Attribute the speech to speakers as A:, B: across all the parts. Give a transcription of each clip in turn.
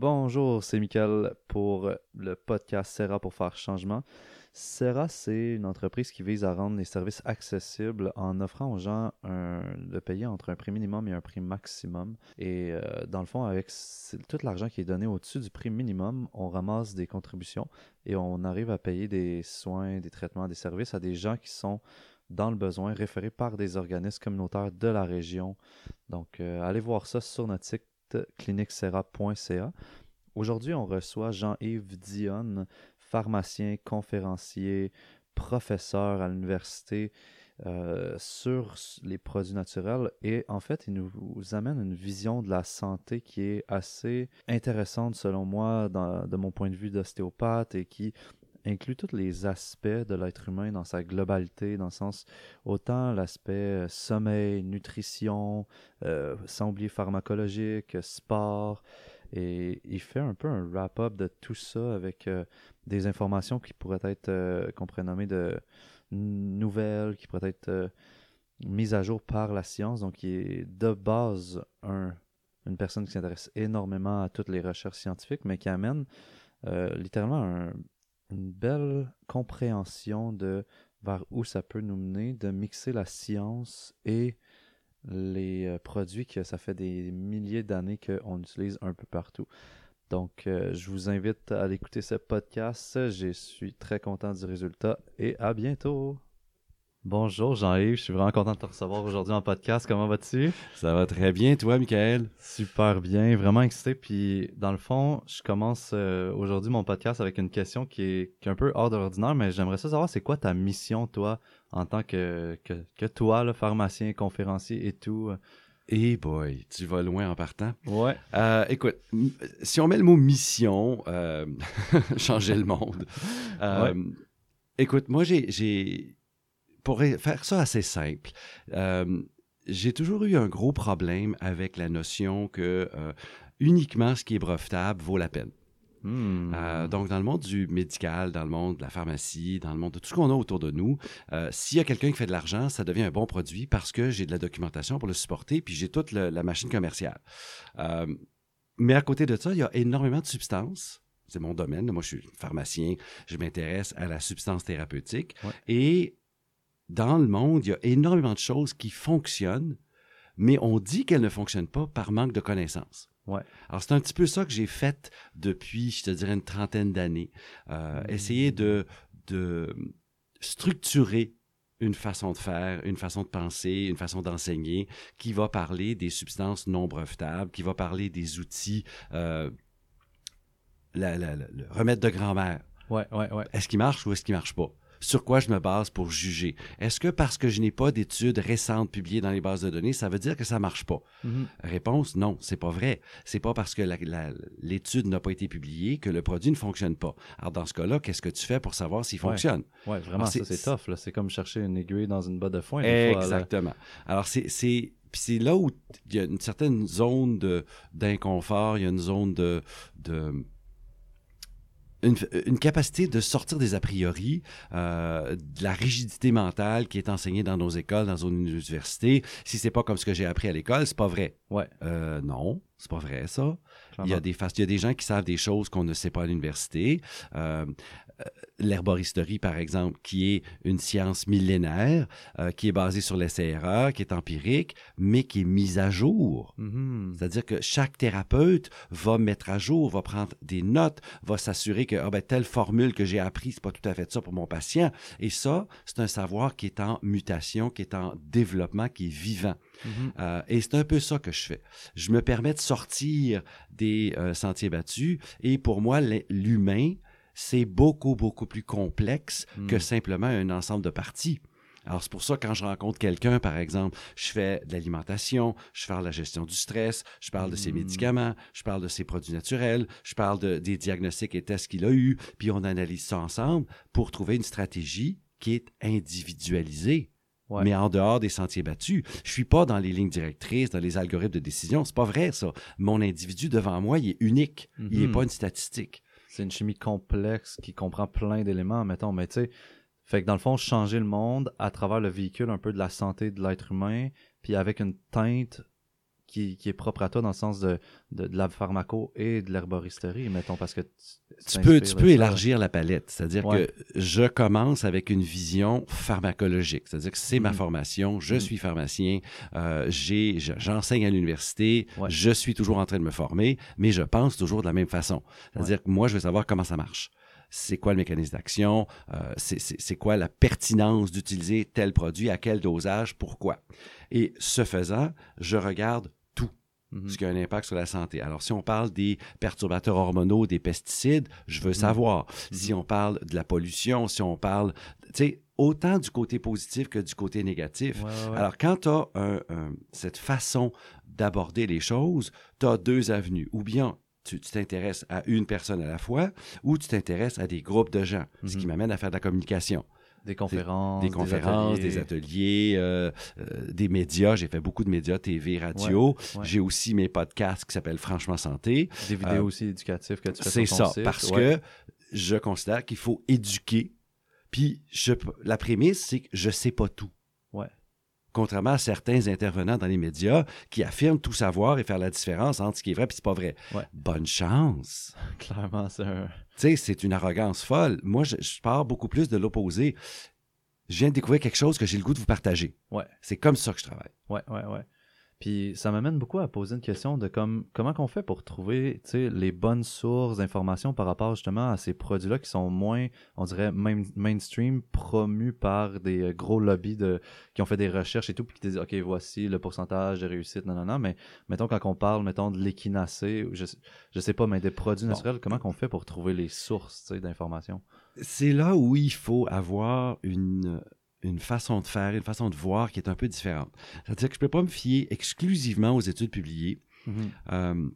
A: Bonjour, c'est Michael pour le podcast Serra pour faire changement. Serra, c'est une entreprise qui vise à rendre les services accessibles en offrant aux gens de payer entre un prix minimum et un prix maximum. Et euh, dans le fond, avec tout l'argent qui est donné au-dessus du prix minimum, on ramasse des contributions et on arrive à payer des soins, des traitements, des services à des gens qui sont dans le besoin, référés par des organismes communautaires de la région. Donc, euh, allez voir ça sur notre site cliniquesera.ca. Aujourd'hui, on reçoit Jean-Yves Dionne, pharmacien, conférencier, professeur à l'université euh, sur les produits naturels et en fait, il nous amène une vision de la santé qui est assez intéressante selon moi de mon point de vue d'ostéopathe et qui inclut tous les aspects de l'être humain dans sa globalité, dans le sens autant l'aspect euh, sommeil, nutrition, euh, sans oublier pharmacologique, sport, et il fait un peu un wrap-up de tout ça avec euh, des informations qui pourraient être, qu'on pourrait nommer de nouvelles, qui pourraient être mises à jour par la science. Donc, il est de base un, une personne qui s'intéresse énormément à toutes les recherches scientifiques, mais qui amène littéralement un une belle compréhension de vers où ça peut nous mener, de mixer la science et les euh, produits que ça fait des milliers d'années qu'on utilise un peu partout. Donc, euh, je vous invite à écouter ce podcast. Je suis très content du résultat et à bientôt. Bonjour Jean-Yves, je suis vraiment content de te recevoir aujourd'hui en podcast. Comment vas-tu?
B: Ça va très bien, toi, Michael?
A: Super bien, vraiment excité. Puis, dans le fond, je commence euh, aujourd'hui mon podcast avec une question qui est, un peu hors d'ordinaire, mais j'aimerais savoir, c'est quoi ta mission, toi, en tant que, que, toi, le pharmacien, conférencier et tout?
B: Eh boy, tu vas loin en partant.
A: Ouais.
B: Euh, écoute, si on met le mot mission, euh, changer le monde. Écoute, moi, j'ai pour faire ça assez simple, euh, j'ai toujours eu un gros problème avec la notion que euh, uniquement ce qui est brevetable vaut la peine. Hmm. Euh, donc, dans le monde du médical, dans le monde de la pharmacie, dans le monde de tout ce qu'on a autour de nous, s'il y a quelqu'un qui fait de l'argent, ça devient un bon produit parce que j'ai de la documentation pour le supporter, puis j'ai toute la machine commerciale. mais à côté de ça, il y a énormément de substances c'est mon domaine. Moi, je suis pharmacien, je m'intéresse à la substance thérapeutique. Et dans le monde, il y a énormément de choses qui fonctionnent, mais on dit qu'elles ne fonctionnent pas par manque de connaissances.
A: Ouais.
B: Alors, c'est un petit peu ça que j'ai fait depuis, je te dirais, une trentaine d'années. Euh, mmh. Essayer de, de structurer une façon de faire, une façon de penser, une façon d'enseigner qui va parler des substances non brevetables, qui va parler des outils, euh, le remède de grand-mère.
A: Ouais, ouais, ouais.
B: Est-ce qu'il marche ou est-ce qu'il marche pas? Sur quoi je me base pour juger. Est-ce que parce que je n'ai pas d'études récentes publiées dans les bases de données, ça veut dire que ça marche pas? Mm-hmm. Réponse, non, c'est pas vrai. C'est pas parce que l'étude n'a pas été publiée que le produit ne fonctionne pas. Alors, dans ce cas-là, qu'est-ce que tu fais pour savoir s'il fonctionne?
A: Oui, vraiment, ça, c'est tough. C'est comme chercher une aiguille dans une botte de foin.
B: Exactement. Alors, c'est c'est là où il y a une certaine zone d'inconfort, il y a une zone de, de une, capacité de sortir des a priori, euh, de la rigidité mentale qui est enseignée dans nos écoles, dans nos universités. Si c'est pas comme ce que j'ai appris à l'école, c'est pas vrai.
A: Ouais.
B: Euh, non, c'est pas vrai ça. Il y, a des, il y a des gens qui savent des choses qu'on ne sait pas à l'université. Euh, euh, l'herboristerie, par exemple, qui est une science millénaire, euh, qui est basée sur l'essai-erreur, qui est empirique, mais qui est mise à jour. Mm-hmm. C'est-à-dire que chaque thérapeute va mettre à jour, va prendre des notes, va s'assurer que ah ben, telle formule que j'ai apprise, c'est pas tout à fait ça pour mon patient. Et ça, c'est un savoir qui est en mutation, qui est en développement, qui est vivant. Mm-hmm. Euh, et c'est un peu ça que je fais. Je me permets de sortir des sentiers battus et pour moi, l'humain, c'est beaucoup, beaucoup plus complexe que hmm. simplement un ensemble de parties. Alors, c'est pour ça, quand je rencontre quelqu'un, par exemple, je fais de l'alimentation, je fais de la gestion du stress, je parle de ses hmm. médicaments, je parle de ses produits naturels, je parle de, des diagnostics et tests qu'il a eus, puis on analyse ça ensemble pour trouver une stratégie qui est individualisée. mais en dehors des sentiers battus. Je suis pas dans les lignes directrices, dans les algorithmes de décision. C'est pas vrai, ça. Mon individu devant moi, il est unique. Il n'est mm-hmm. pas une statistique
A: c'est une chimie complexe qui comprend plein d'éléments, mettons, mais tu sais, fait que dans le fond, changer le monde à travers le véhicule un peu de la santé de l'être humain, puis avec une teinte qui, est propre à toi dans le sens de, de, la pharmaco et de l'herboristerie, mettons, parce que
B: tu, peux, tu peux élargir la palette. C'est-à-dire que je commence avec une vision pharmacologique. C'est-à-dire que c'est ma mm. formation, je mm. suis pharmacien, euh, j'enseigne à l'université, je suis toujours en train de me former, mais je pense toujours de la même façon. C'est-à-dire que moi, je veux savoir comment ça marche c'est quoi le mécanisme d'action, euh, c'est quoi la pertinence d'utiliser tel produit, à quel dosage, pourquoi? Et ce faisant, je regarde ce qui a un impact sur la santé. Alors, si on parle des perturbateurs hormonaux, des pesticides, je veux savoir. Si on parle de la pollution, si on parle, tu sais, autant du côté positif que du côté négatif. Alors, quand tu as cette façon d'aborder les choses, tu as deux avenues. Ou bien tu t'intéresses à une personne à la fois, ou tu t'intéresses à des groupes de gens, ce qui m'amène à faire de la communication.
A: Des conférences.
B: Des, conférences, des ateliers, euh, euh, des, médias. J'ai fait beaucoup de médias, TV, radio. J'ai aussi mes podcasts qui s'appellent Franchement Santé.
A: Des vidéos euh, aussi éducatives que tu fais
B: C'est ça, parce que je considère qu'il faut éduquer. Puis je, la prémisse, c'est que je sais pas tout. Contrairement à certains intervenants dans les médias qui affirment tout savoir et faire la différence entre ce qui est vrai et ce qui n'est pas vrai. Bonne chance.
A: Clairement, c'est un
B: tu sais, c'est une arrogance folle. Moi, je, pars beaucoup plus de l'opposé. Je viens de découvrir quelque chose que j'ai le goût de vous partager.
A: Ouais.
B: C'est comme ça que je travaille.
A: Ouais, ouais, ouais. Puis ça m'amène beaucoup à poser une question de comme, comment qu'on fait pour trouver les bonnes sources d'informations par rapport justement à ces produits-là qui sont moins, on dirait, mainstream, promus par des euh, gros lobbies de, qui ont fait des recherches et tout, puis qui disent, OK, voici le pourcentage de réussite, non, non, non. Mais mettons, quand on parle, mettons, de l'équinacée, je, je sais pas, mais des produits naturels, comment qu'on fait pour trouver les sources d'informations?
B: C'est là où il faut avoir une une façon de faire, une façon de voir qui est un peu différente. C'est-à-dire que je ne peux pas me fier exclusivement aux études publiées. Mhm. Euh,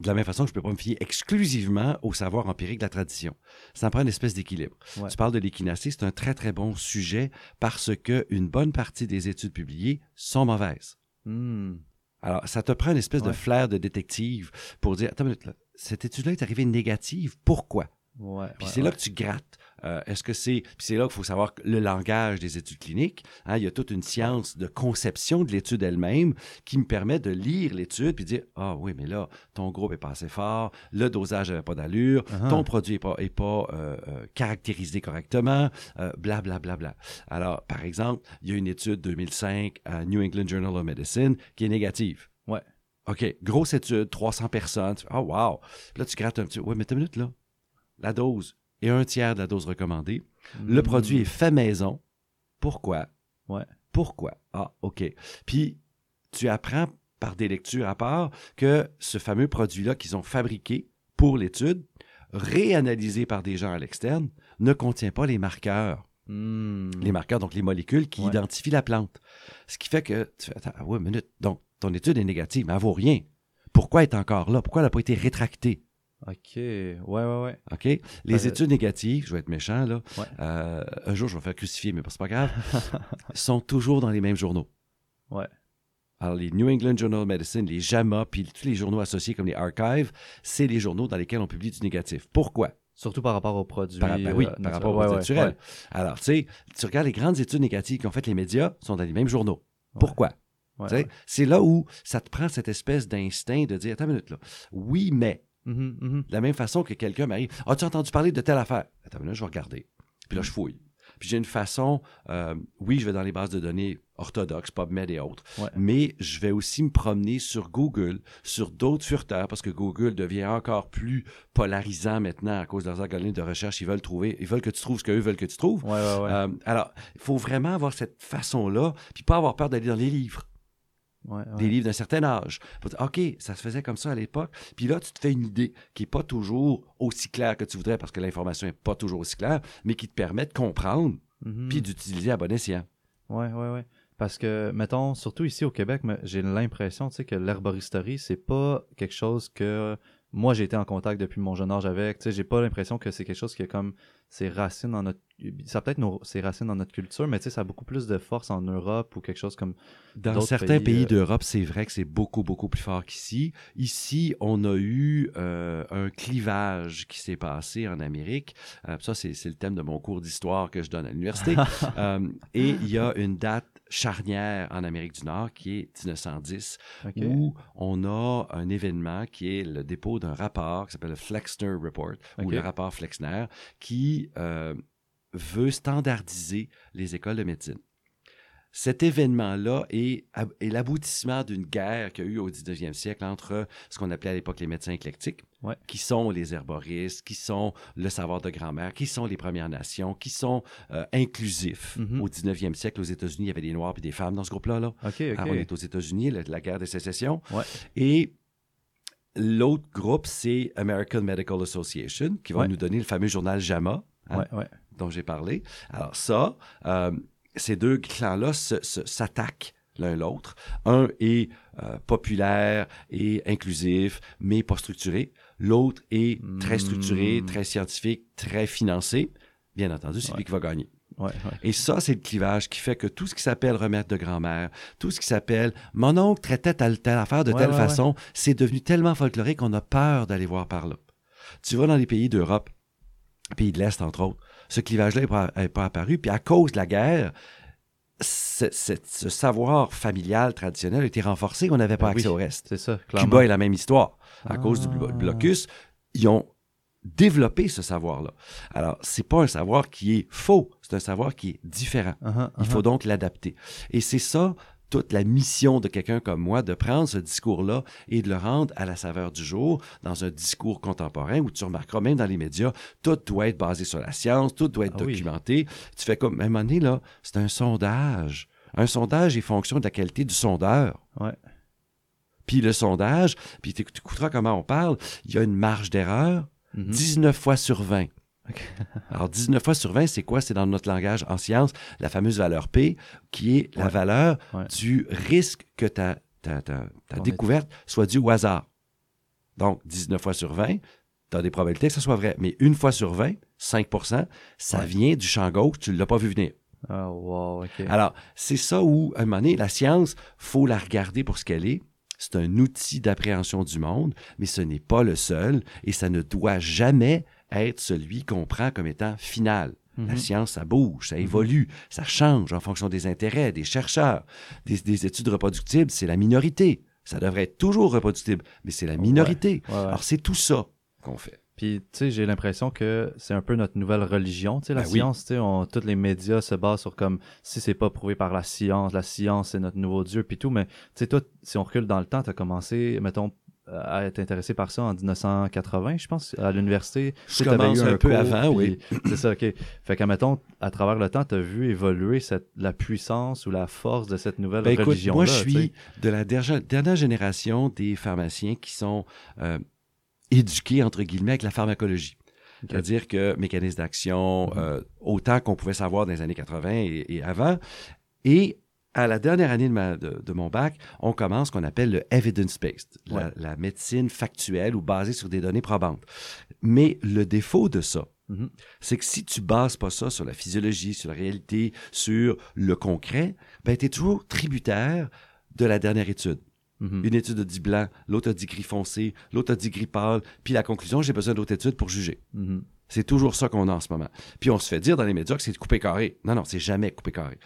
B: de la même façon que je ne peux pas me fier exclusivement au savoir empirique de la tradition. Ça prend une espèce d'équilibre. Tu parles de l'équinacée, c'est un très, très bon sujet parce qu'une bonne partie des études publiées sont mauvaises.
A: Hmm.
B: Alors, ça te prend une espèce de flair de détective pour dire, attends une minute, cette étude-là est arrivée négative, pourquoi? Puis c'est là que tu grattes. Euh, est-ce que c'est. Puis c'est là qu'il faut savoir le langage des études cliniques. Hein, il y a toute une science de conception de l'étude elle-même qui me permet de lire l'étude puis dire Ah oui, mais là, ton groupe est pas assez fort, le dosage n'avait pas d'allure, uh-huh. ton produit n'est pas, est pas euh, euh, caractérisé correctement, blablabla. Bla, bla, bla. Alors, par exemple, il y a une étude 2005 à New England Journal of Medicine qui est négative.
A: Ouais.
B: OK, grosse étude, 300 personnes. Ah, oh, wow. Là, tu grattes un petit. Ouais, mais une minute, là. La dose et un tiers de la dose recommandée. Le hmm. produit est fait maison. Pourquoi?
A: Ouais.
B: Pourquoi? Ah, OK. Puis, tu apprends par des lectures à part que ce fameux produit-là qu'ils ont fabriqué pour l'étude, réanalysé par des gens à l'externe, ne contient pas les marqueurs.
A: Hmm.
B: Les marqueurs, donc les molécules qui identifient la plante. Ce qui fait que tu fais, attends, ouais, minute, donc ton étude est négative, mais elle vaut rien. Pourquoi elle est encore là? Pourquoi elle n'a pas été rétractée?
A: OK. Ouais, ouais, ouais.
B: OK? Les études négatives, je vais être méchant, là. Euh, un jour, je vais me faire crucifier, mais c'est pas grave. sont toujours dans les mêmes journaux.
A: Ouais.
B: Alors, les New England Journal of Medicine, les JAMA, puis tous les journaux associés comme les Archives, c'est les journaux dans lesquels on publie du négatif. Pourquoi?
A: Surtout par rapport aux produits.
B: Par, ben oui, euh, par rapport aux produits naturels. Alors, tu sais, tu regardes les grandes études négatives qu'ont fait les médias, sont dans les mêmes journaux. Pourquoi? C'est là où ça te prend cette espèce d'instinct de dire, attends une minute là, oui, mais
A: Mm-hmm, mm-hmm.
B: De la même façon que quelqu'un m'arrive As-tu entendu parler de telle affaire? Attends, là, je vais regarder. Puis là, je fouille. Puis j'ai une façon, euh, oui, je vais dans les bases de données orthodoxes, PubMed et autres, mais je vais aussi me promener sur Google, sur d'autres furteurs, parce que Google devient encore plus polarisant maintenant à cause de leurs algorithmes de recherche. Ils veulent trouver, ils veulent que tu trouves ce qu'eux veulent que tu trouves.
A: Euh,
B: alors, il faut vraiment avoir cette façon-là, puis pas avoir peur d'aller dans les livres des livres d'un certain âge. OK, ça se faisait comme ça à l'époque. Puis là, tu te fais une idée qui n'est pas toujours aussi claire que tu voudrais parce que l'information n'est pas toujours aussi claire, mais qui te permet de comprendre
A: mm-hmm.
B: puis d'utiliser à bon escient.
A: Oui, oui, oui. Parce que, mettons, surtout ici au Québec, j'ai l'impression que l'herboristerie, c'est pas quelque chose que moi j'ai été en contact depuis mon jeune âge avec. Tu sais, j'ai pas l'impression que c'est quelque chose qui est comme ses racines dans notre ça peut-être ses racines dans notre culture, mais tu sais, ça a beaucoup plus de force en Europe ou quelque chose comme
B: dans certains pays, euh, d'Europe, c'est vrai que c'est beaucoup beaucoup plus fort qu'ici. Ici, on a eu euh, un clivage qui s'est passé en Amérique. Euh, ça, c'est le thème de mon cours d'histoire que je donne à l'université. et il y a une date charnière en Amérique du Nord qui est 1910, où on a un événement qui est le dépôt d'un rapport qui s'appelle le Flexner Report, ou le rapport Flexner, qui euh, veut standardiser les écoles de médecine cet événement-là est, l'aboutissement d'une guerre qu'il y a eu au 19e siècle entre ce qu'on appelait à l'époque les médecins éclectiques, qui sont les herboristes, qui sont le savoir de grand-mère, qui sont les Premières Nations, qui sont euh, inclusifs. Mm-hmm. Au 19e siècle, aux États-Unis, il y avait des Noirs et des femmes dans ce groupe-là. Là.
A: on est
B: aux États-Unis, la, guerre de sécession. Et l'autre groupe, c'est American Medical Association, qui va nous donner le fameux journal JAMA, hein, dont j'ai parlé. Alors ça... Euh, ces deux clans-là s'attaquent l'un l'autre. Un est euh, populaire et inclusif, mais pas structuré. L'autre est très structuré, hmm. très scientifique, très financé. Bien entendu, c'est lui qui va gagner. Et ça, c'est le clivage qui fait que tout ce qui s'appelle remettre de grand-mère, tout ce qui s'appelle mon oncle traitait telle, telle affaire de telle façon, c'est devenu tellement folklorique qu'on a peur d'aller voir par là. Tu vas dans les pays d'Europe, pays de l'Est entre autres, ce clivage-là n'est pas, apparu. Puis à cause de la guerre, ce, savoir familial traditionnel a été renforcé. On n'avait pas ben accès au reste.
A: C'est ça,
B: Cuba est la même histoire. À cause du ah. blocus, ils ont développé ce savoir-là. Alors, c'est pas un savoir qui est faux, c'est un savoir qui est différent. Uh-huh, Il faut uh-huh. donc l'adapter. Et c'est ça toute la mission de quelqu'un comme moi de prendre ce discours-là et de le rendre à la saveur du jour dans un discours contemporain où tu remarqueras même dans les médias, tout doit être basé sur la science, tout doit être ah documenté. Tu fais comme, à un moment donné, là, c'est un sondage. Un sondage est fonction de la qualité du sondeur.
A: Ouais.
B: Puis le sondage, puis tu écouteras comment on parle, il y a une marge d'erreur, 19 mm-hmm. fois sur 20. Alors, 19 fois sur 20, c'est quoi? C'est dans notre langage en science, la fameuse valeur P, qui est la valeur du risque que ta, ta, ta, découverte soit due au hasard. Donc, 19 fois sur 20, tu as des probabilités que ce soit vrai. Mais une fois sur 20, 5% ça vient du champ gauche, tu ne l'as pas vu venir.
A: Ah, wow,
B: Alors, c'est ça où, à un moment donné, la science, faut la regarder pour ce qu'elle est. C'est un outil d'appréhension du monde, mais ce n'est pas le seul et ça ne doit jamais être celui qu'on prend comme étant final. La mhm. science, ça bouge, ça mhm. évolue, ça change en fonction des intérêts des chercheurs. Des, études reproductibles, c'est la minorité. Ça devrait être toujours reproductible, mais c'est la minorité. Alors, c'est tout ça qu'on fait.
A: Puis, tu sais, j'ai l'impression que c'est un peu notre nouvelle religion, tu sais, la ben science, tu sais, tous les médias se basent sur comme, si c'est pas prouvé par la science, la science, c'est notre nouveau Dieu, puis tout, mais, tu sais, toi, si on recule dans le temps, tu as commencé, mettons, à être intéressé par ça en 1980, je pense, à l'université.
B: Je commence un, peu avant, oui.
A: C'est ça, OK. Fait qu'à mettons, à travers le temps, tu as vu évoluer cette, la puissance ou la force de cette nouvelle ben, religion-là.
B: Moi, je suis de la dernière, génération des pharmaciens qui sont euh, éduqués, entre guillemets, avec la pharmacologie. C'est-à-dire que mécanisme d'action, mm-hmm. euh, autant qu'on pouvait savoir dans les années 80 et, et avant, et à la dernière année de, mon bac, on commence ce qu'on appelle le evidence-based, la, médecine factuelle ou basée sur des données probantes. Mais le défaut de ça, mm-hmm. c'est que si tu bases pas ça sur la physiologie, sur la réalité, sur le concret, ben, tu es toujours tributaire de la dernière étude. Mm-hmm. Une étude a dit blanc, l'autre a dit gris foncé, l'autre a dit gris pâle, puis la conclusion, j'ai besoin d'autres études pour juger. Mm-hmm. C'est toujours ça qu'on a en ce moment. Puis on se fait dire dans les médias que c'est coupé carré. Non, non, c'est jamais coupé carré.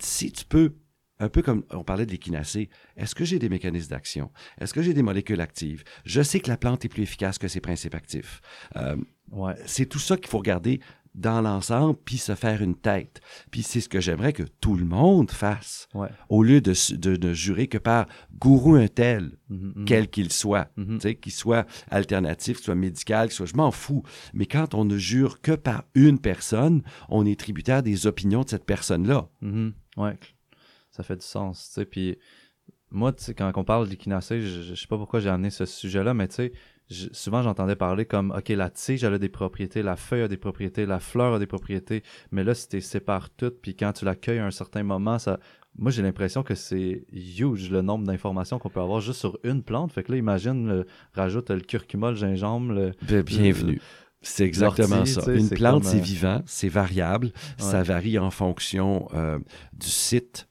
B: Si tu peux un peu comme on parlait de l'équinacée, est-ce que j'ai des mécanismes d'action? Est-ce que j'ai des molécules actives? Je sais que la plante est plus efficace que ses principes actifs. Euh,
A: ouais.
B: C'est tout ça qu'il faut regarder dans l'ensemble, puis se faire une tête. Puis c'est ce que j'aimerais que tout le monde fasse, au lieu de, de, jurer que par gourou un tel, mm-hmm, mm-hmm. quel qu'il soit, mm qu'il soit alternatif, qu'il soit médical, qu'il soit... Je m'en fous. Mais quand on ne jure que par une personne, on est tributaire des opinions de cette personne-là.
A: Ouais, ça fait du sens, tu sais. Puis moi, tu sais, quand on parle d'équinacée, je, je, sais pas pourquoi j'ai amené ce sujet-là, mais tu sais, souvent j'entendais parler comme, OK, la tige, elle a des propriétés, la feuille a des propriétés, la fleur a des propriétés, mais là, si tu sépares toutes, puis quand tu l'accueilles à un certain moment, ça... Moi, j'ai l'impression que c'est huge le nombre d'informations qu'on peut avoir juste sur une plante. Fait que là, imagine, rajoute le curcuma, le gingembre, le...
B: Bienvenue. C'est exactement ça. Une plante, c'est euh, vivant, c'est variable, ça varie en fonction euh, du site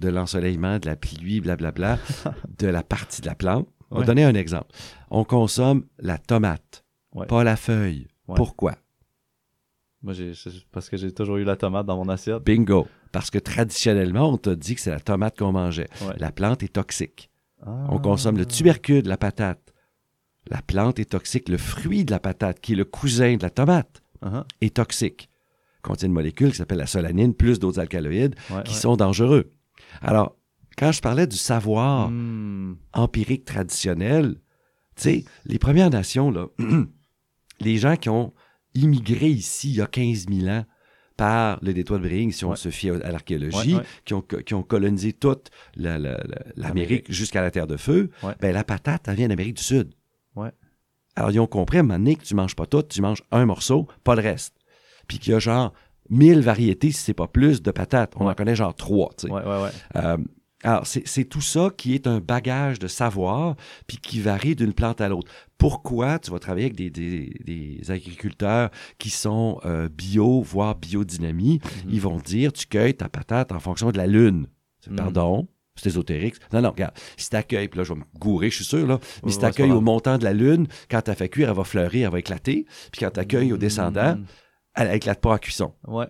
B: de l'ensoleillement, de la pluie, blablabla, de la partie de la plante. On va donner un exemple. On consomme la tomate, pas la feuille. Pourquoi?
A: Moi, j'ai, parce que j'ai toujours eu la tomate dans mon assiette.
B: Bingo. Parce que traditionnellement, on t'a dit que c'est la tomate qu'on mangeait. La plante est toxique. On consomme le ah. tubercule de la patate. La plante est toxique. Le fruit de la patate, qui est le cousin de la tomate, uh-huh. est toxique. Contient une molécule qui s'appelle la solanine, plus d'autres alcaloïdes qui sont dangereux. Alors, quand je parlais du savoir hmm. empirique traditionnel, tu sais, les Premières Nations, là, les gens qui ont immigré ici il y a 15 000 ans par le détroit de Bering, si on se fie à l'archéologie, qui, ont, qui, ont, colonisé toute l'Amérique jusqu'à la Terre de Feu, ben, la patate, elle vient d'Amérique du Sud. Alors, ils ont compris à un moment donné que tu manges pas tout, tu manges un morceau, pas le reste. Puis qu'il y a genre mille variétés, si c'est pas plus, de patates. On en connaît genre trois. Euh, alors, c'est tout ça qui est un bagage de savoir, puis qui varie d'une plante à l'autre. Pourquoi tu vas travailler avec des, agriculteurs qui sont euh, bio, voire biodynamie? Mhm. Ils vont dire, tu cueilles ta patate en fonction de la lune. Mhm. Pardon? C'est ésotérique. Non, non, regarde. Si tu accueilles, puis là, je vais me gourer, je suis sûr, là. Mais si tu accueilles au montant de la lune, quand tu as fait cuire, elle va fleurir, elle va éclater. Puis quand tu accueilles au descendant, mhm. Elle éclate pas en cuisson.
A: Ouais.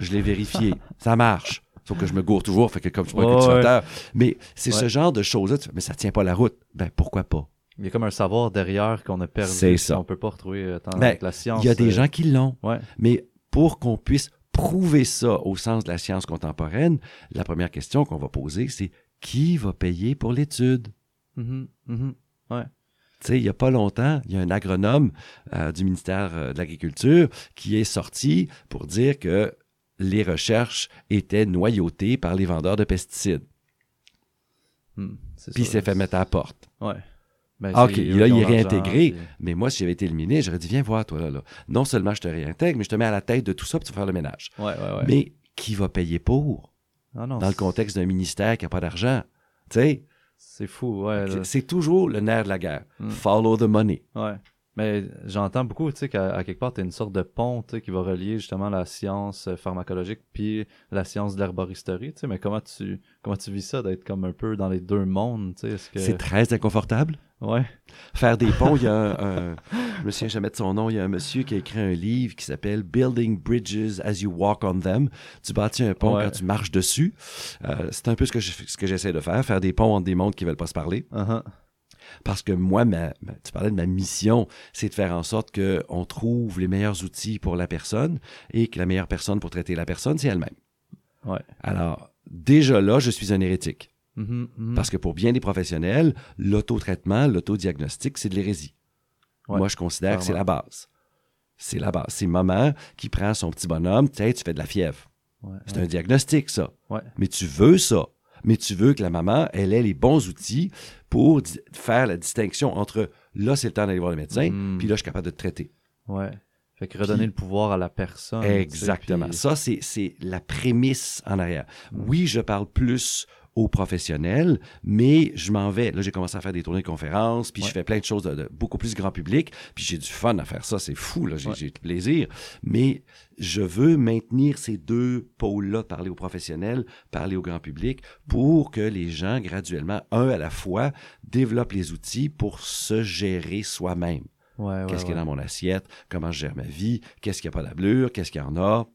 B: Je l'ai vérifié. ça marche. Sauf que je me gourre toujours, fait que comme je suis pas cultivateur. Mais c'est ce genre de choses-là, mais ça tient pas la route. Ben pourquoi pas?
A: Il y a comme un savoir derrière qu'on a perdu. C'est ça. On peut pas retrouver euh, tant ben, la science.
B: Il y a des
A: euh,
B: gens qui l'ont. Mais pour qu'on puisse prouver ça au sens de la science contemporaine, la première question qu'on va poser, c'est qui va payer pour l'étude?
A: Mm-hmm. Mm-hmm. Ouais.
B: Tu sais, il n'y a pas longtemps, il y a un agronome euh, du ministère de l'Agriculture qui est sorti pour dire que les recherches étaient noyautées par les vendeurs de pesticides. Hmm, puis il s'est fait mettre à la porte.
A: Ouais.
B: Ben, ah, OK, là, il est réintégré. Mais moi, si j'avais été éliminé, j'aurais dit, viens voir, toi, là, Non seulement je te réintègre, mais je te mets à la tête de tout ça, pour tu vas faire le ménage.
A: Ouais, ouais,
B: mais qui va payer pour? Ah, dans le contexte d'un ministère qui n'a pas d'argent. Tu sais?
A: C'est fou, ouais.
B: C'est toujours le nerf de la guerre. Hmm. Follow the money.
A: Ouais. Mais j'entends beaucoup, tu sais, qu'à quelque part, tu une sorte de pont, qui va relier justement la science euh, pharmacologique puis la science de l'herboristerie, tu sais. Mais comment tu, comment tu vis ça, d'être comme un peu dans les deux mondes, tu sais?
B: C'est très inconfortable.
A: Ouais.
B: Faire des ponts, il y a un, je me souviens jamais de son nom, il y a un monsieur qui a écrit un livre qui s'appelle Building Bridges as you walk on them. Tu bâtis un pont quand tu marches dessus. Euh, c'est un peu ce que, ce que j'essaie de faire, faire des ponts entre des mondes qui veulent pas se parler.
A: Uh-huh.
B: Parce que moi, tu parlais de ma mission, c'est de faire en sorte qu'on trouve les meilleurs outils pour la personne et que la meilleure personne pour traiter la personne, c'est elle-même.
A: Ouais.
B: Alors, déjà là, je suis un hérétique.
A: Mm-hmm, mm-hmm.
B: Parce que pour bien des professionnels, l'autotraitement, l'autodiagnostic, c'est de l'hérésie. Moi, je considère que c'est la base. C'est la base. C'est maman qui prend son petit bonhomme, tu tu fais de la fièvre. c'est un diagnostic, ça. Mais tu veux ça mais tu veux que la maman, elle ait les bons outils pour faire la distinction entre là, c'est le temps d'aller voir le médecin, hmm. puis là, je suis capable de te traiter.
A: Ouais. Fait que redonner le pouvoir à la personne.
B: Exactement. Ça, c'est la prémisse en arrière. Oui, je parle plus aux professionnels, mais je m'en vais. Là, j'ai commencé à faire des tournées de conférences, puis je fais plein de choses de, beaucoup plus grand public, puis j'ai du fun à faire ça, c'est fou, là, j'ai du plaisir. Mais je veux maintenir ces deux pôles-là, parler aux professionnels, parler au grand public, pour que les gens, graduellement, un à la fois, développent les outils pour se gérer soi-même. qu'est-ce qu'il y a dans mon assiette, comment je gère ma vie, qu'est-ce qu'il n'y a pas d'allure, qu'est-ce qu'il y en a,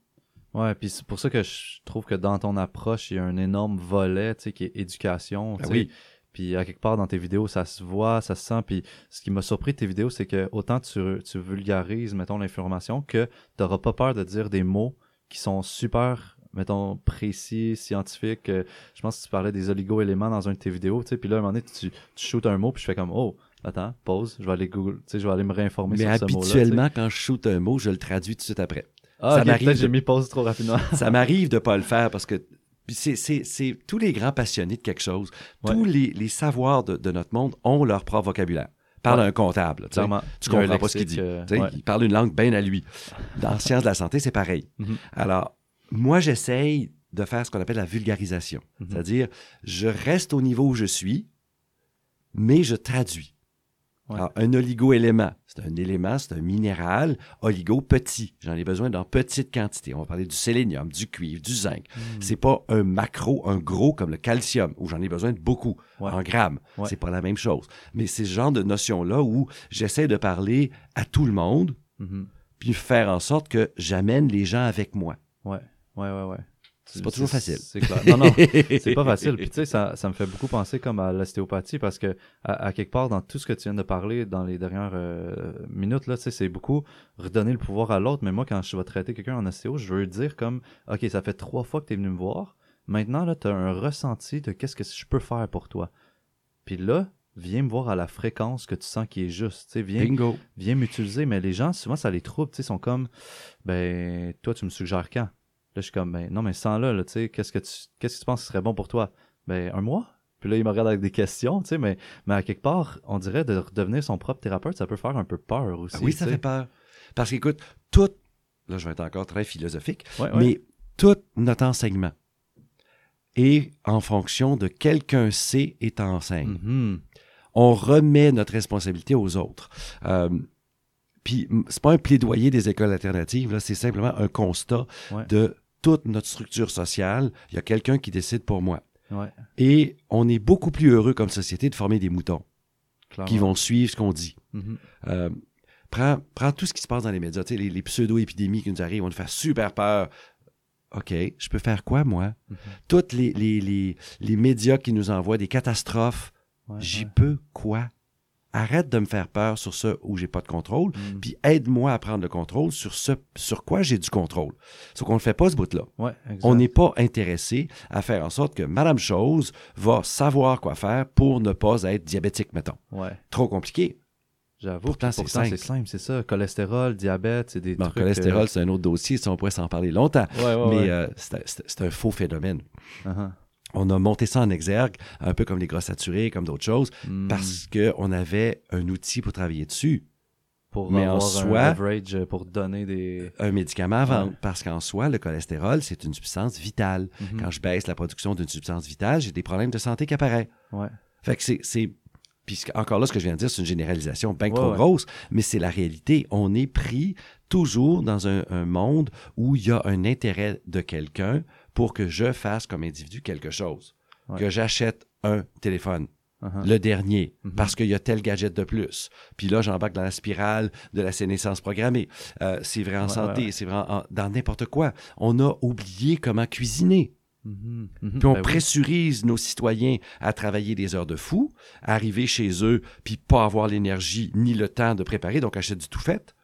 A: Ouais, puis c'est pour ça que je trouve que dans ton approche, il y a un énorme volet, tu sais, qui est éducation.
B: Ah oui.
A: Puis à quelque part dans tes vidéos, ça se voit, ça se sent. Puis ce qui m'a surpris de tes vidéos, c'est que autant tu, tu vulgarises, mettons, l'information, que tu n'auras pas peur de dire des mots qui sont super, mettons, précis, scientifiques. Je pense que tu parlais des oligo-éléments dans un de tes vidéos, tu sais. Puis là, à un moment donné, tu, tu shootes un mot, puis je fais comme, oh, attends, pause, je vais aller Google, tu sais, je vais aller me réinformer sur ce
B: mot-là. Mais habituellement, quand je shoot un mot, je le traduis tout de suite après.
A: Ah, ça m'arrive. j'ai mis pause trop rapidement.
B: ça m'arrive de ne pas le faire parce que c'est tous les grands passionnés de quelque chose. Tous les, savoirs de, notre monde ont leur propre vocabulaire. Parle un comptable. Tu comprends pas ce qu'il dit. Euh, il parle une langue bien à lui. Dans la science de la santé, c'est pareil. Mm-hmm. Alors, moi, j'essaye de faire ce qu'on appelle la vulgarisation. Mm-hmm. C'est-à-dire, je reste au niveau où je suis, mais je traduis un oligo-élément, c'est un élément, c'est un minéral, oligo petit. J'en ai besoin dans petite quantité. On va parler du sélénium, du cuivre, du zinc. Hmm. C'est pas un macro, un gros comme le calcium, où j'en ai besoin de beaucoup, en grammes. C'est pas la même chose. Mais c'est ce genre de notion-là où j'essaie de parler à tout le monde.
A: Mm-hmm.
B: puis faire en sorte que j'amène les gens avec moi.
A: Ouais, ouais, ouais, ouais.
B: C'est pas toujours facile.
A: C'est clair. Non, non, c'est pas facile. Puis tu sais, ça, ça, me fait beaucoup penser comme à l'ostéopathie parce que à, quelque part, dans tout ce que tu viens de parler dans les dernières euh, minutes, là, tu sais, c'est beaucoup redonner le pouvoir à l'autre. Mais moi, quand je vais traiter quelqu'un en ostéo, je veux dire comme, OK, ça fait trois fois que tu es venu me voir. Maintenant, là, tu as un ressenti de qu'est-ce que je peux faire pour toi. Puis là, viens me voir à la fréquence que tu sens qui est juste. Viens,
B: Bingo.
A: Viens m'utiliser. Mais les gens, souvent, ça les trouble. Ils sont comme, ben, toi, tu me suggères quand? Là, je suis comme, ben, non, mais sans là, tu sais, qu'est-ce que tu, qu'est-ce que tu penses qui serait bon pour toi? Ben, un mois? Puis là, il me regarde avec des questions, tu sais, mais, mais à quelque part, on dirait de devenir son propre thérapeute, ça peut faire un peu peur aussi.
B: Ah oui, ça fait peur. Parce qu'écoute, tout, là, je vais être encore très philosophique, mais tout notre enseignement est en fonction de quelqu'un sait et t'enseigne. Mm-hmm. On remet notre responsabilité aux autres. Euh, puis c'est pas un plaidoyer des écoles alternatives, là, c'est simplement un constat de toute notre structure sociale. Il y a quelqu'un qui décide pour moi. Et on est beaucoup plus heureux comme société de former des moutons qui vont suivre ce qu'on dit. Mm-hmm. Euh, prends, tout ce qui se passe dans les médias, les, les pseudo-épidémies qui nous arrivent, vont nous faire super peur. OK, je peux faire quoi, moi? Mm-hmm. Toutes les, les, les, médias qui nous envoient des catastrophes, j'y peux quoi? Arrête de me faire peur sur ce où j'ai pas de contrôle, mm. puis aide-moi à prendre le contrôle sur ce sur quoi j'ai du contrôle. Sauf qu'on ne fait pas ce bout-là. on n'est pas intéressé à faire en sorte que Madame Chose va savoir quoi faire pour ne pas être diabétique, mettons. Trop compliqué.
A: J'avoue. Pourtant, c'est simple. C'est simple, c'est ça. Cholestérol, diabète, c'est des
B: bon, Cholestérol, euh, c'est un autre dossier. Ça, on pourrait s'en parler longtemps. mais euh, c'est un faux phénomène. Uh-huh on a monté ça en exergue, un peu comme les gras saturés, comme d'autres choses, hmm. parce qu'on avait un outil pour travailler dessus.
A: Pour Mais en soi, un pour donner des...
B: Un médicament à vendre. Parce qu'en soi, le cholestérol, c'est une substance vitale. Mhm. Quand je baisse la production d'une substance vitale, j'ai des problèmes de santé qui apparaissent.
A: Ouais.
B: Fait que c'est... Puis encore là, ce que je viens de dire, c'est une généralisation bien trop grosse, mais c'est la réalité. On est pris toujours dans un, un monde où il y a un intérêt de quelqu'un pour que je fasse comme individu quelque chose. Que j'achète un téléphone. Uh-huh. Le dernier, mm-hmm. parce qu'il y a tel gadget de plus. Puis là, j'embarque dans la spirale de la sénescence programmée. Euh, c'est vrai en santé, c'est vrai dans n'importe quoi. On a oublié comment cuisiner. Mm-hmm. Mm-hmm. Puis on ben pressurise nos citoyens à travailler des heures de fou, arriver chez eux, puis pas avoir l'énergie ni le temps de préparer, donc achète du tout fait.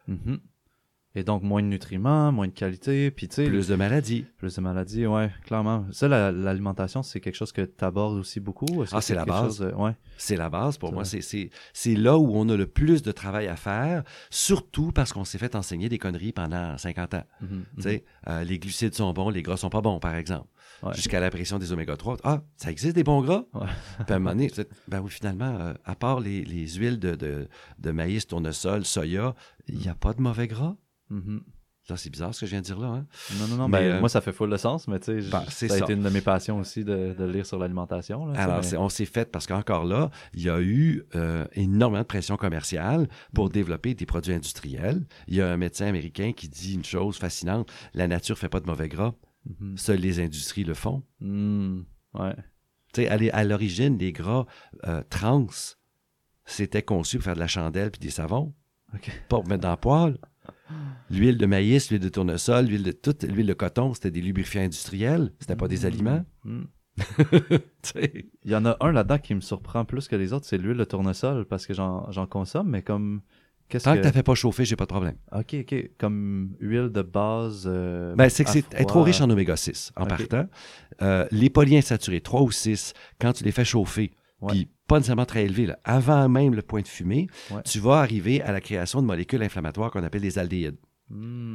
A: Et donc, moins de nutriments, moins de qualité, puis tu sais...
B: Plus de maladies.
A: Plus de maladies, ouais, clairement. Ça, l'alimentation, c'est quelque chose que tu abordes aussi beaucoup?
B: Ah, c'est la base. Ouais. C'est la base pour moi. C'est là où on a le plus de travail à faire, surtout parce qu'on s'est fait enseigner des conneries pendant 50 ans. Mm-hmm, tu sais, euh, les glucides sont bons, les gras sont pas bons, par exemple. Jusqu'à la pression des oméga 3. Ah, ça existe des bons gras? Puis à un moment donné, ben oui, finalement, euh, à part les, les huiles de, de, de maïs, tournesol, soya, il n'y a pas de mauvais gras? Mm c'est bizarre ce que je viens de dire là. Hein?
A: Non, non, non. Ben, euh, moi, ça fait full de sens, mais tu sais, ben, ça a été une de mes passions aussi de, lire sur l'alimentation.
B: Alors, on s'est fait parce qu'encore là, il y a eu euh, énormément de pression commerciale pour développer des produits industriels. Il y a un médecin américain qui dit une chose fascinante la nature ne fait pas de mauvais gras, mm-hmm. seules les industries le font.
A: Mm, ouais.
B: Tu sais, à l'origine, les gras euh, trans, c'était conçu pour faire de la chandelle puis des savons. Pas pour mettre dans le poêle. L'huile de maïs, l'huile de tournesol, l'huile de toute l'huile de coton, c'était des lubrifiants industriels, c'était pas des mm. aliments. Mm.
A: Il y en a un là-dedans qui me surprend plus que les autres, c'est l'huile de tournesol parce que j'en consomme, mais comme
B: Tant que, tu fait pas chauffer, j'ai pas de problème.
A: OK, OK. Comme huile de base. Euh,
B: ben, c'est que c'est trop riche en oméga 6 en partant. Euh, les polyinsaturés, 3 ou 6, quand tu les fais chauffer, puis pas nécessairement très élevé, avant même le point de fumée, tu vas arriver à la création de molécules inflammatoires qu'on appelle des aldéhydes.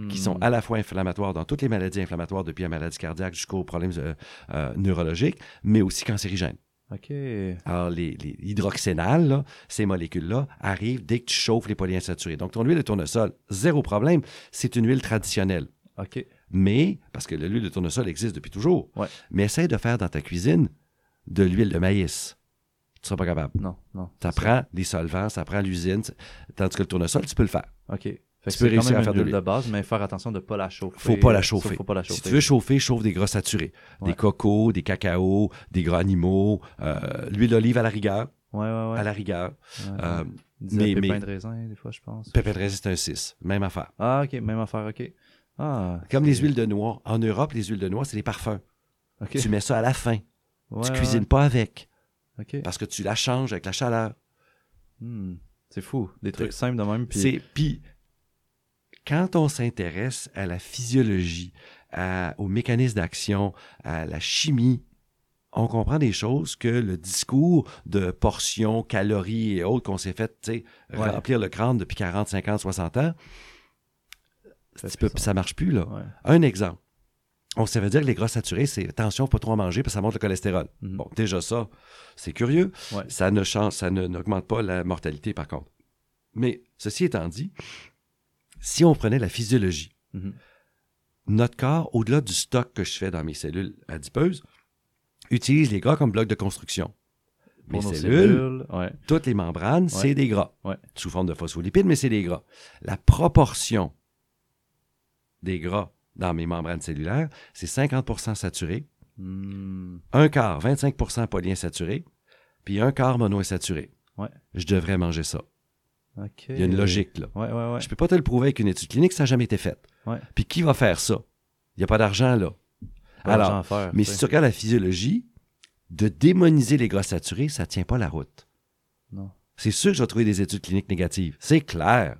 B: qui sont à la fois inflammatoires dans toutes les maladies inflammatoires, depuis la maladie cardiaque jusqu'aux problèmes euh, euh, neurologiques, mais aussi cancérigènes.
A: OK.
B: Alors, les, les hydroxénales, ces molécules-là, arrivent dès que tu chauffes les polyinsaturés. Donc, ton huile de tournesol, zéro problème, c'est une huile traditionnelle.
A: OK.
B: Mais, parce que l'huile de tournesol existe depuis toujours, mais essaie de faire dans ta cuisine de l'huile de maïs tu ne seras pas capable.
A: Non, non.
B: Ça prend des solvants, ça prend l'usine. Tandis que le tournesol, tu peux le faire.
A: OK. tu peux réussir à faire de, de base, mais faire attention de ne pas la chauffer.
B: Faut pas la chauffer. Faut pas la chauffer. Si tu veux chauffer, chauffe des gras saturés. Des cocos, des cacao, des gras animaux, euh, l'huile d'olive à la rigueur.
A: Ouais, ouais, ouais.
B: à la rigueur.
A: Ouais,
B: Euh, mais-
A: pépin
B: mais-
A: de raisin, des fois, je pense.
B: Pépin de raisin, c'est un 6. Même affaire.
A: Ah, ok, même affaire, ok. Ah.
B: Comme les huiles de noix. En Europe, les huiles de noix, c'est des parfums. Tu mets ça à la fin. Tu cuisines pas avec Parce que tu la changes avec la chaleur.
A: Hmm. C'est fou. Des trucs simples de même. Puis...
B: Quand on s'intéresse à la physiologie, à- aux mécanismes d'action, à la chimie, on comprend des choses que le discours de portions, calories et autres qu'on s'est fait
A: Ouais.
B: remplir le crâne depuis 40, 50, 60 ans,
A: Ça ça.
B: ça marche plus là.
A: Ouais.
B: Un exemple. On ça veut dire que les gras saturés, c'est attention, pas trop en manger parce que ça monte le cholestérol.
A: Mhm.
B: Bon, déjà ça, c'est curieux.
A: Ouais.
B: Ça ne change, ça ne- n'augmente pas la mortalité par contre. Mais ceci étant dit, si on prenait la physiologie,
A: Mhm.
B: notre corps, au-delà du stock que je fais dans mes cellules adipeuses, utilise les gras comme bloc de construction. Mes
A: Pour
B: cellules,
A: Ouais.
B: toutes les membranes, c'est des gras. Sous forme de phospholipides, mais c'est des gras. La proportion des gras dans mes membranes cellulaires, c'est 50% saturé,
A: Hmm.
B: un quart, 25% polyinsaturé, puis un quart monoinsaturé.
A: Ouais.
B: Je devrais manger ça. Il y a une logique, là.
A: Ouais, ouais.
B: Je peux pas te le prouver avec une étude clinique, ça n'a jamais été fait. Puis qui va faire ça? Il n'y a pas d'argent, là.
A: Pas
B: Alors,
A: d'argent à faire,
B: Mais
A: tu
B: si tu regardes la physiologie, de démoniser les gras saturés, ça tient pas la route.
A: Non.
B: C'est sûr que je vais trouver des études cliniques négatives. C'est clair.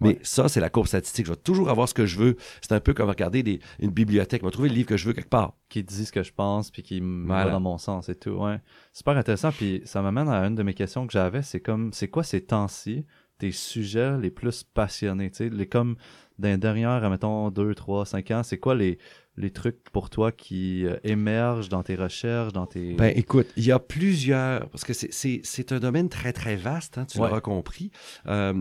B: Mais
A: Ouais.
B: ça, c'est la courbe statistique. Je vais toujours avoir ce que je veux. C'est un peu comme regarder des- une bibliothèque. Je vais trouver le livre que je veux quelque part.
A: qui dit ce que je pense puis qui me
B: Voilà.
A: va dans mon sens et tout. Ouais. Super intéressant. Puis ça m'amène à une de mes questions que j'avais. C'est comme, c'est quoi ces temps-ci tes sujets les plus passionnés? Tu sais, les comme d'un dernier, mettons, 2, 3, 5 ans, c'est quoi les, les trucs pour toi qui euh, émergent dans tes recherches, dans tes.
B: Ben, écoute, il y a plusieurs, parce que c'est- c'est c'est un domaine très, très vaste, hein, tu
A: Ouais.
B: l'auras compris. Euh,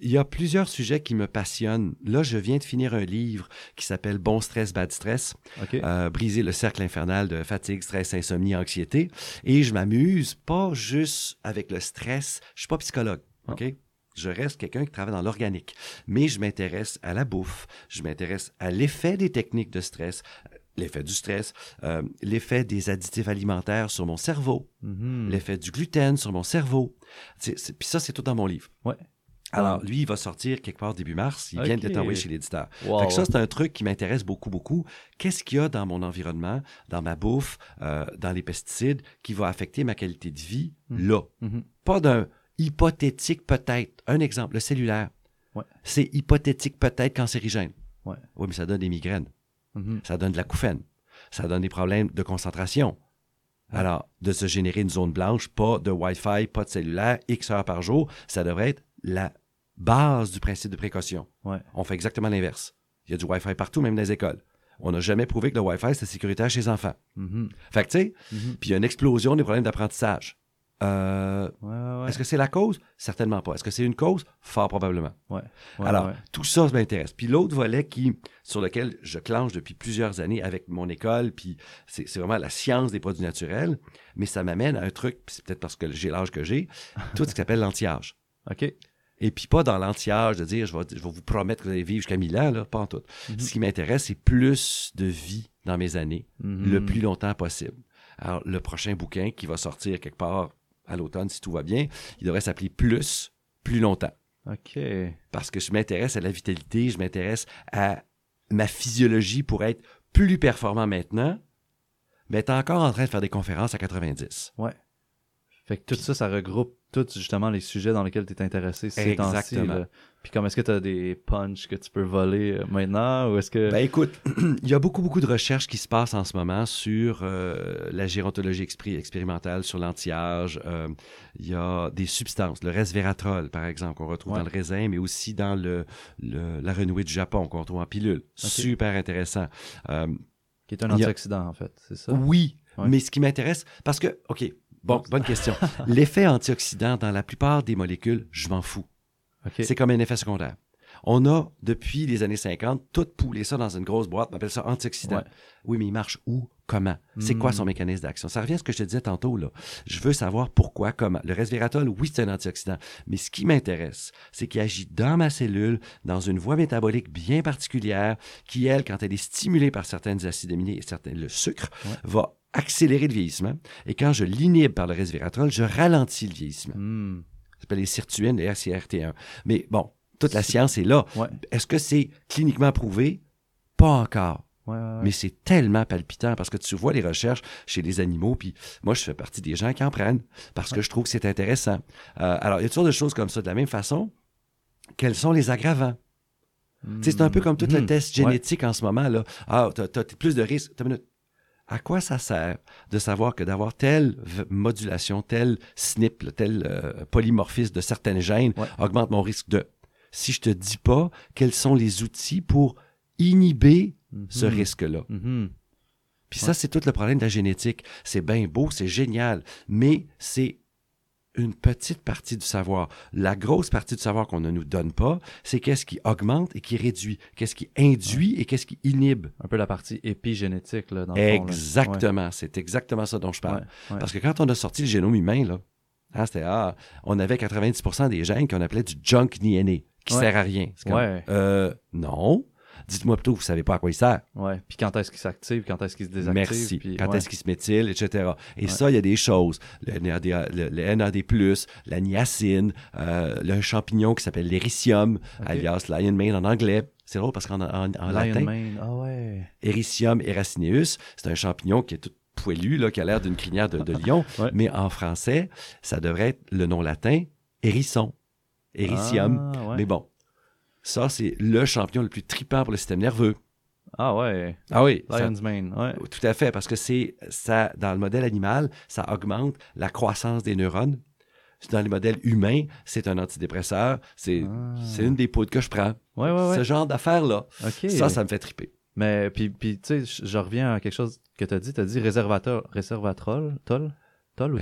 B: il y a plusieurs sujets qui me passionnent. Là, je viens de finir un livre qui s'appelle Bon stress, bad stress,
A: OK.
B: euh, briser le cercle infernal de fatigue, stress, insomnie, anxiété. Et je m'amuse pas juste avec le stress. Je suis pas psychologue,
A: Ah.
B: OK? Je reste quelqu'un qui travaille dans l'organique. Mais je m'intéresse à la bouffe. Je m'intéresse à l'effet des techniques de stress, l'effet du stress, euh, l'effet des additifs alimentaires sur mon cerveau,
A: Mhm.
B: l'effet du gluten sur mon cerveau. Puis ça, c'est tout dans mon livre.
A: Ouais.
B: Alors, lui, il va sortir quelque part début mars. Il vient l'être envoyé chez l'éditeur.
A: Wow.
B: Ça, c'est un truc qui m'intéresse beaucoup, beaucoup. Qu'est-ce qu'il y a dans mon environnement, dans ma bouffe, euh, dans les pesticides, qui va affecter ma qualité de vie
A: Mhm.
B: là?
A: Mhm.
B: Pas d'un hypothétique peut-être. Un exemple, le cellulaire.
A: Ouais.
B: C'est hypothétique peut-être cancérigène.
A: Ouais.
B: Oui, mais ça donne des migraines.
A: Mhm.
B: Ça donne de l'acouphène. Ça donne des problèmes de concentration.
A: Ouais.
B: Alors, de se générer une zone blanche, pas de Wi-Fi, pas de cellulaire, X heures par jour, ça devrait être la base du principe de précaution.
A: Ouais.
B: On fait exactement l'inverse. Il y a du Wi-Fi partout, même dans les écoles. On n'a jamais prouvé que le Wi-Fi, c'est sécuritaire chez les enfants.
A: Mhm.
B: Fait que, tu sais,
A: Mhm.
B: puis il y a une explosion des problèmes d'apprentissage. Euh,
A: Ouais, ouais, ouais.
B: Est-ce que c'est la cause? Certainement pas. Est-ce que c'est une cause? Fort probablement.
A: Ouais,
B: Alors, tout ça, ça m'intéresse. Puis l'autre volet qui, sur lequel je clenche depuis plusieurs années avec mon école, puis c'est c'est vraiment la science des produits naturels, mais ça m'amène à un truc, puis c'est peut-être parce que j'ai l'âge que j'ai, tout ce qui s'appelle l'anti-âge.
A: OK.
B: Et puis pas dans l'anti-âge de dire je vais, je vais vous promettre que vous allez vivre jusqu'à 1000 ans, là, pas en tout.
A: Mhm.
B: Ce qui m'intéresse, c'est plus de vie dans mes années,
A: Mhm.
B: le plus longtemps possible. Alors, le prochain bouquin qui va sortir quelque part à l'automne, si tout va bien, il devrait s'appeler Plus, plus longtemps.
A: OK.
B: Parce que je m'intéresse à la vitalité, je m'intéresse à ma physiologie pour être plus performant maintenant, mais t'es encore en train de faire des conférences à 90.
A: Ouais. Fait que tout ça, ça regroupe tous justement les sujets dans lesquels tu es intéressé ces temps-ci. Puis comme est-ce que tu as des punchs que tu peux voler euh, maintenant ou est-ce que.
B: Ben écoute, il y a beaucoup, beaucoup de recherches qui se passent en ce moment sur euh, la gérontologie expri- expérimentale, sur l'anti-âge. Euh, il y a des substances, le resveratrol, par exemple, qu'on retrouve
A: Ouais.
B: dans le raisin, mais aussi dans le, le- la renouée du Japon, qu'on retrouve en pilule. Super intéressant.
A: Qui est un
B: a-
A: antioxydant en fait, c'est ça?
B: Oui,
A: Ouais.
B: mais ce qui m'intéresse, parce que, OK, bon, bonne question. L'effet antioxydant dans la plupart des molécules, je m'en fous.
A: OK.
B: C'est comme un effet secondaire. On a, depuis les années 50, tout poulé ça dans une grosse boîte, on appelle ça antioxydant.
A: Ouais.
B: Oui, mais il marche où? Comment? C'est
A: Hmm.
B: quoi son mécanisme d'action? Ça revient à ce que je te disais tantôt, là. Je veux savoir pourquoi, comment. Le resveratrol, oui, c'est un antioxydant. Mais ce qui m'intéresse, c'est qu'il agit dans ma cellule, dans une voie métabolique bien particulière, qui, elle, quand elle est stimulée par certaines acides aminés et certains, le sucre,
A: Ouais.
B: va accélérer le vieillissement. Et quand je l'inhibe par le resveratrol, je ralentis le vieillissement.
A: Hmm.
B: Ça s'appelle les sirtuines, les RCRT1. Mais bon, toute la science est là.
A: Ouais.
B: Est-ce que c'est cliniquement prouvé? Pas encore.
A: Ouais, ouais, ouais.
B: Mais c'est tellement palpitant parce que tu vois les recherches chez les animaux, puis moi, je fais partie des gens qui en prennent parce que je trouve que c'est intéressant. Euh, alors, il y a toutes sortes de choses comme ça. De la même façon, quels sont les aggravants? C'est un peu comme tout le
A: Mhm.
B: test génétique en ce moment. Là. Ah, tu as, plus de risques. À quoi ça sert de savoir que d'avoir telle modulation, tel SNP, tel euh, polymorphisme de certaines gènes
A: Ouais.
B: augmente mon risque de... Si je te dis pas quels sont les outils pour inhiber ce
A: Mhm.
B: risque-là.
A: Mhm.
B: Puis ça, c'est tout le problème de la génétique. C'est bien beau, c'est génial, mais c'est une petite partie du savoir. La grosse partie du savoir qu'on ne nous donne pas, c'est qu'est-ce qui augmente et qui réduit, qu'est-ce qui induit et qu'est-ce qui inhibe.
A: Un peu la partie épigénétique, là, dans le.
B: Exactement, c'est exactement ça dont je parle.
A: ouais.
B: Parce que quand on a sorti le génome humain, là, hein, c'était, ah, on avait 90% des gènes qu'on appelait du junk DNA, qui sert à rien. C'est comme,
A: Ouais.
B: euh, non. Dites-moi plutôt, vous savez pas à quoi il sert.
A: Ouais. Puis quand est-ce qu'il s'active, quand est-ce qu'il se désactive.
B: Merci.
A: puis-
B: Quand
A: ouais.
B: est-ce qu'il se méthyle, etc. Et
A: Ouais.
B: ça, il y a des choses. Le NAD, le, le NAD+, la niacine, euh, le champignon qui s'appelle l'éricium, alias lion mane en anglais. C'est drôle parce qu'en en, en
A: Lion
B: latin.
A: Ah ouais.
B: Ericium eracineus, c'est un champignon qui est tout poilu, là, qui a l'air d'une crinière de, de lion.
A: Ouais.
B: Mais en français, ça devrait être le nom latin hérisson. Ericium.
A: Ah, ouais.
B: Mais bon, ça, c'est le champignon le plus tripant pour le système nerveux.
A: Ah ouais.
B: Ah oui,
A: Lion's mane. Ouais.
B: tout à fait, parce que c'est ça, dans le modèle animal, ça augmente la croissance des neurones. Dans les modèles humains, c'est un antidépresseur. C'est
A: Ah.
B: une des poudres que je prends.
A: Ouais, ouais, ouais.
B: Ce genre d'affaires-là. Ça, ça me fait triper.
A: Mais puis, puis tu sais, je- je reviens à quelque chose que tu as dit. Tu as dit réservateur, réservatrol, tol, tol ou.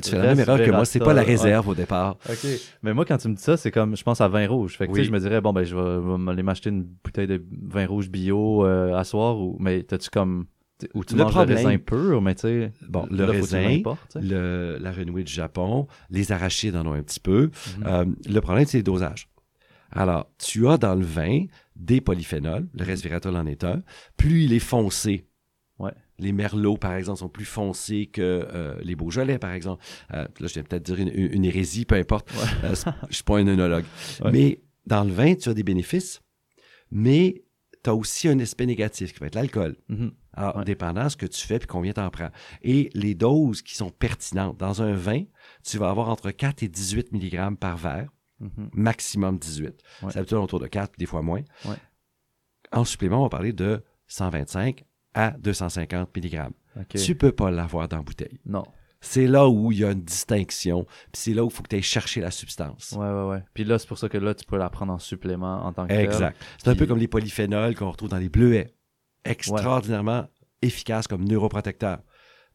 B: Tu fais la même erreur que moi. C'est pas la réserve au départ.
A: OK. Mais moi, quand tu me dis ça, c'est comme, je pense à vin rouge. Fait que, tu sais, je me dirais, bon, ben, je vais, je vais aller m'acheter une bouteille de vin rouge bio euh, à soir. Ou, mais t'as-tu comme, ou tu
B: Le
A: manges
B: problème-
A: le raisin pur, mais tu sais.
B: Bon, le raisin, le- la renouée du Japon, les arachides en ont un petit peu.
A: Mhm.
B: Euh, le problème, c'est les dosages. Alors, tu as dans le vin des polyphénols, le resveratrol en est un. Plus il est foncé. Les merlots, par exemple, sont plus foncés que euh, les beaujolais, par exemple. Euh, là, je vais peut-être dire une, une hérésie, peu importe.
A: Ouais.
B: Euh, je suis pas un œnologue.
A: Ouais.
B: Mais dans le vin, tu as des bénéfices, mais tu as aussi un aspect négatif qui va être l'alcool.
A: Mhm.
B: Alors,
A: Ouais.
B: dépendant de ce que tu fais puis combien t'en prends. Et les doses qui sont pertinentes. Dans un vin, tu vas avoir entre 4 et 18 mg par verre,
A: Mhm.
B: maximum 18.
A: Ouais.
B: C'est habituellement autour de 4, puis des fois moins. En supplément, on va parler de 125 à 250 mg.
A: OK.
B: Tu peux pas l'avoir dans la bouteille.
A: Non.
B: C'est là où il y a une distinction, puis c'est là où il faut que tu ailles chercher la substance.
A: Ouais, ouais, ouais. Puis là, c'est pour ça que là, tu peux la prendre en supplément en tant que.
B: Exact. C'est un peu comme les polyphénols qu'on retrouve dans les bleuets. Extraordinairement efficaces comme neuroprotecteurs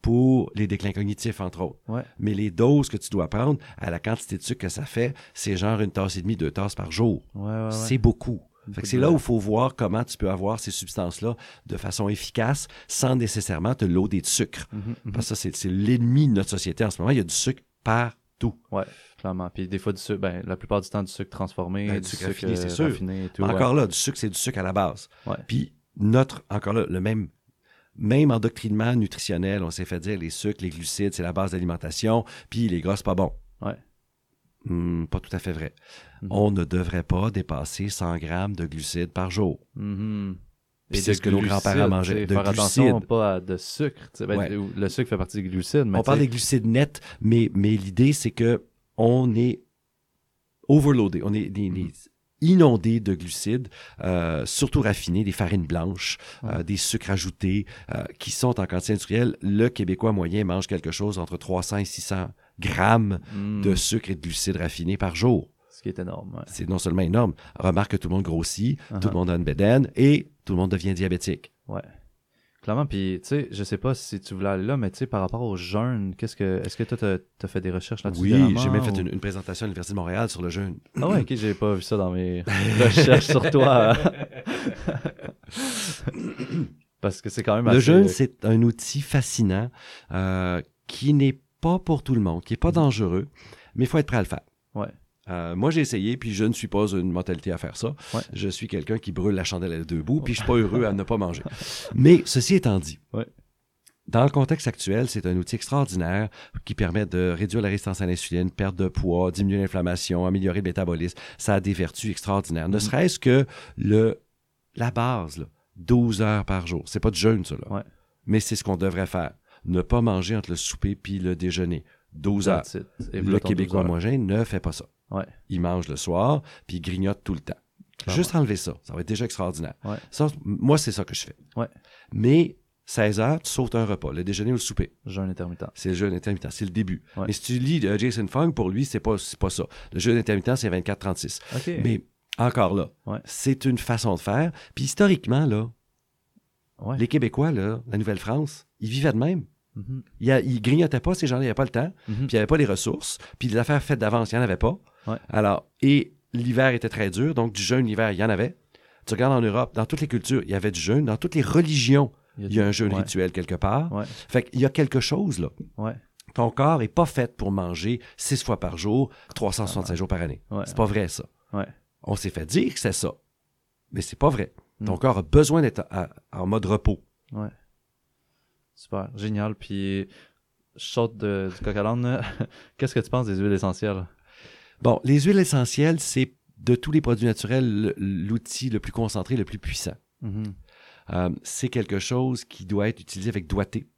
B: pour les déclins cognitifs, entre autres.
A: Ouais.
B: Mais les doses que tu dois prendre, à la quantité de sucre que ça fait, c'est genre une tasse et demie, deux tasses par jour.
A: Ouais, ouais, ouais.
B: C'est beaucoup. Fait que c'est là où il faut voir comment tu peux avoir ces substances-là de façon efficace sans nécessairement te loader de sucre.
A: Mhm, mhm.
B: Parce que ça, c'est l'ennemi de notre société en ce moment. Il y a du sucre partout.
A: Ouais, clairement. Puis des fois, du sucre, ben, la plupart du temps, du sucre transformé,
B: Ben,
A: du,
B: sucre raffiné, c'est
A: euh,
B: sûr.
A: raffiné et tout.
B: Mais
A: ouais.
B: encore là, du sucre, c'est du sucre à la base.
A: Ouais.
B: Puis notre, encore là, le même, même endoctrinement nutritionnel, on s'est fait dire les sucres, les glucides, c'est la base d'alimentation, puis les gras, c'est pas bon.
A: Ouais.
B: Hmm, pas tout à fait vrai.
A: Mhm.
B: On ne devrait pas dépasser 100 grammes de glucides par jour.
A: Et
B: c'est ce que nos grands-parents mangeaient, de
A: Faire attention
B: glucides.
A: pas à de sucre. ben,
B: Ouais.
A: Le sucre fait partie des glucides. Mais
B: on parle des glucides nets, mais, mais l'idée, c'est que on est overloadé, on est, des-
A: Mhm.
B: des- inondé de glucides, euh, surtout raffinés, des farines blanches, euh, des sucres ajoutés, euh, qui sont en quantité industrielle. Le Québécois moyen mange quelque chose entre 300 et 600 grammes
A: hmm,
B: de sucre et de glucides raffinés par jour.
A: Ce qui est énorme. ouais.
B: C'est non seulement énorme, remarque que tout le monde grossit,
A: Uh-huh.
B: tout le monde a une bédaine et tout le monde devient diabétique.
A: Ouais. Clairement, puis tu sais, je sais pas si tu voulais aller là, mais tu sais, par rapport au jeûne, qu'est-ce que, est-ce que toi, t'as as fait des recherches là-dessus
B: Oui, j'ai même fait une, une présentation à l'Université de Montréal sur le jeûne.
A: Ah ouais, ok, j'ai pas vu ça dans mes recherches sur toi. Parce que c'est quand même
B: Le
A: assez-
B: jeûne, c'est un outil fascinant euh, qui n'est pas pour tout le monde, qui n'est pas dangereux, mais il faut être prêt à le faire.
A: Ouais.
B: Euh, moi, j'ai essayé, puis je ne suis pas une mentalité à faire ça.
A: Ouais.
B: Je suis quelqu'un qui brûle la chandelle à deux bouts, puis je suis pas heureux à ne pas manger. Mais ceci étant dit,
A: Ouais.
B: dans le contexte actuel, c'est un outil extraordinaire qui permet de réduire la résistance à l'insuline, perdre de poids, diminuer l'inflammation, améliorer le métabolisme. Ça a des vertus extraordinaires. Ne
A: Mhm.
B: serait-ce que le, la base, là, 12 heures par jour. C'est pas de jeûne, ça. Là.
A: Ouais.
B: Mais c'est ce qu'on devrait faire. Ne pas manger entre le souper puis le déjeuner. 12 heures.
A: Et
B: Le Québécois
A: 12 heures.
B: moyen ne fait pas ça.
A: Ouais.
B: Il mange le soir, puis il grignote tout le temps.
A: Clairement.
B: Juste enlever ça. Ça va être déjà extraordinaire.
A: Ouais.
B: Ça, moi, c'est ça que je fais.
A: Ouais.
B: Mais 16 heures, tu sautes un repas, le déjeuner ou le souper.
A: Jeûne intermittent.
B: C'est le jeûne intermittent, c'est le début. Mais si tu lis euh, Jason Fung, pour lui, c'est pas, pas ça. Le jeûne intermittent, c'est 24-36.
A: OK.
B: Mais encore là, c'est une façon de faire. Puis historiquement, là, les Québécois, là, la Nouvelle-France, ils vivaient de même. Ils, a- ils grignotaient pas, ces gens-là, il n'y avait pas le temps,
A: Mhm.
B: puis il n'y avait pas les ressources, puis les affaires faites d'avance, il n'y en avait pas.
A: Ouais.
B: Alors, et l'hiver était très dur, donc du jeûne l'hiver, il y en avait. Tu regardes en Europe, dans toutes les cultures, il y avait du jeûne. Dans toutes les religions, il y a un jeûne
A: ouais.
B: rituel quelque part.
A: Ouais.
B: Fait qu'il y a quelque chose, là. Ton corps n'est pas fait pour manger six fois par jour, 365 jours par année. C'est pas vrai, ça. On s'est fait dire que c'est ça. Mais c'est pas vrai. Ton
A: Mm.
B: corps a besoin d'être en mode repos.
A: Super. Génial. Puis, je saute de, du coq à. Qu'est-ce que tu penses des huiles essentielles?
B: Bon, les huiles essentielles, c'est de tous les produits naturels l'outil le plus concentré, le plus puissant.
A: Mhm.
B: Euh, c'est quelque chose qui doit être utilisé avec doigté.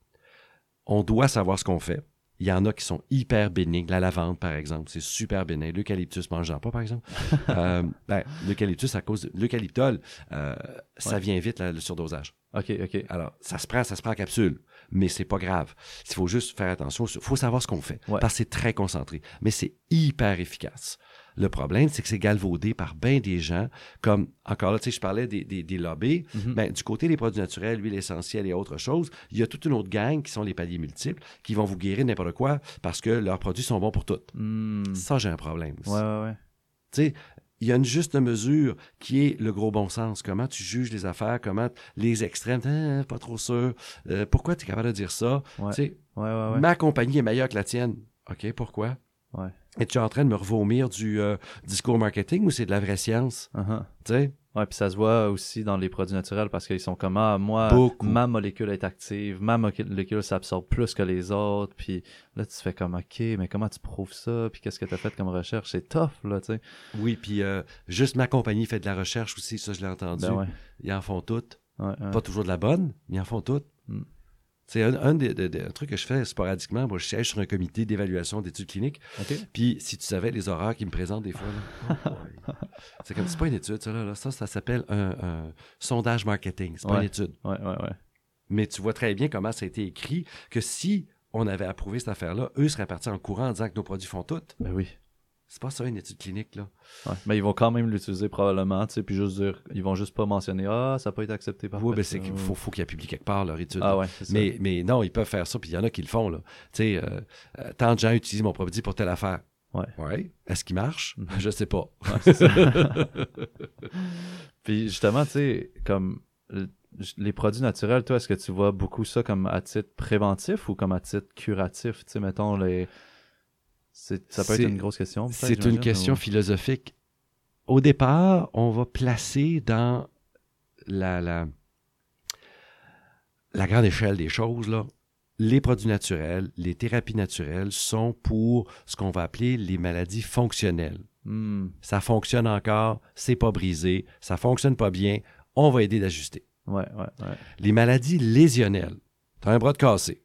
B: On doit savoir ce qu'on fait. Il y en a qui sont hyper bénignes. La lavande, par exemple, c'est super bénin. L'eucalyptus, mange-en pas, par exemple. Euh, ben, l'eucalyptus, à cause de l'eucalyptol, euh, ça
A: Ouais.
B: vient vite, là, le surdosage.
A: OK, OK.
B: Alors, ça se prend, ça se prend en capsule, mais c'est pas grave. Il faut juste faire attention. Il faut savoir ce qu'on fait,
A: Ouais.
B: parce que c'est très concentré, mais c'est hyper efficace. Le problème, c'est que c'est galvaudé par bien des gens, comme, encore là, tu sais, je parlais des, des, des lobbies.
A: Mhm.
B: Ben, du côté des produits naturels, l'huile essentielle et autres choses, il y a toute une autre gang qui sont les paliers multiples, qui vont vous guérir n'importe quoi parce que leurs produits sont bons pour toutes.
A: Hmm.
B: Ça, j'ai un problème aussi.
A: Ouais, ouais, ouais.
B: Tu sais, il y a une juste mesure qui est le gros bon sens. Comment tu juges les affaires, comment les extrêmes, Ah, pas trop sûr. Euh, pourquoi tu es capable de dire ça?
A: Ouais.
B: Tu sais,
A: Ouais, ouais, ouais.
B: ma compagnie est meilleure que la tienne. OK, pourquoi?
A: Ouais.
B: Es-tu en train de me revomir du euh, discours marketing ou c'est de la vraie science?
A: Uh-huh.
B: Tu sais?
A: Ouais, puis ça se voit aussi dans les produits naturels parce qu'ils sont comme ah, moi,
B: Beaucoup.
A: ma molécule est active, ma mo- molécule s'absorbe plus que les autres, puis là tu fais comme ok, mais comment tu prouves ça, puis qu'est-ce que tu as fait comme recherche, c'est tough là, tu sais.
B: Oui, puis euh, juste ma compagnie fait de la recherche aussi, ça je l'ai entendu.
A: Ben ouais.
B: Ils en font toutes.
A: ouais, ouais.
B: Pas toujours de la bonne, mais ils en font toutes.
A: Mm.
B: C'est un, un des, des- des- un truc que je fais sporadiquement. Moi, je siège sur un comité d'évaluation d'études cliniques. Puis, si tu savais les horreurs qu'ils me présentent des fois, oh c'est comme, c'est pas une étude, ça, là. là. Ça, ça s'appelle un, un sondage marketing. C'est pas
A: Ouais.
B: une étude.
A: Ouais, ouais, ouais.
B: Mais tu vois très bien comment ça a été écrit, que si on avait approuvé cette affaire-là, eux seraient partis en courant en disant que nos produits font tout.
A: Ben oui.
B: C'est pas ça, une étude clinique, là.
A: Ouais. Mais ils vont quand même l'utiliser probablement, tu sais, puis juste dire, ils vont juste pas mentionner ah, ça pas été accepté par
B: Oui, ben, c'est qu'il faut, faut qu'ils aient publié quelque part leur étude.
A: Ah ouais, c'est ça.
B: Mais, mais non, ils peuvent faire ça, puis il y en a qui le font. Là. Tu sais, euh, euh, tant de gens utilisent mon produit pour telle affaire.
A: Ouais.
B: Ouais. Est-ce qu'il marche?
A: Mhm.
B: Je sais pas.
A: Ouais, c'est ça. Puis justement, tu sais, comme les produits naturels, toi, est-ce que tu vois beaucoup ça comme à titre préventif ou comme à titre curatif? Tu sais, mettons, les... c'est- ça peut être une grosse question.
B: C'est une question
A: ou-
B: philosophique. Au départ, on va placer dans la, la, la grande échelle des choses, là, les produits naturels, les thérapies naturelles sont pour ce qu'on va appeler les maladies fonctionnelles.
A: Hmm,
B: Ça fonctionne encore, c'est pas brisé, ça fonctionne pas bien, on va aider d'ajuster.
A: Ouais, ouais, ouais.
B: Les maladies lésionnelles. Tu as un bras de cassé.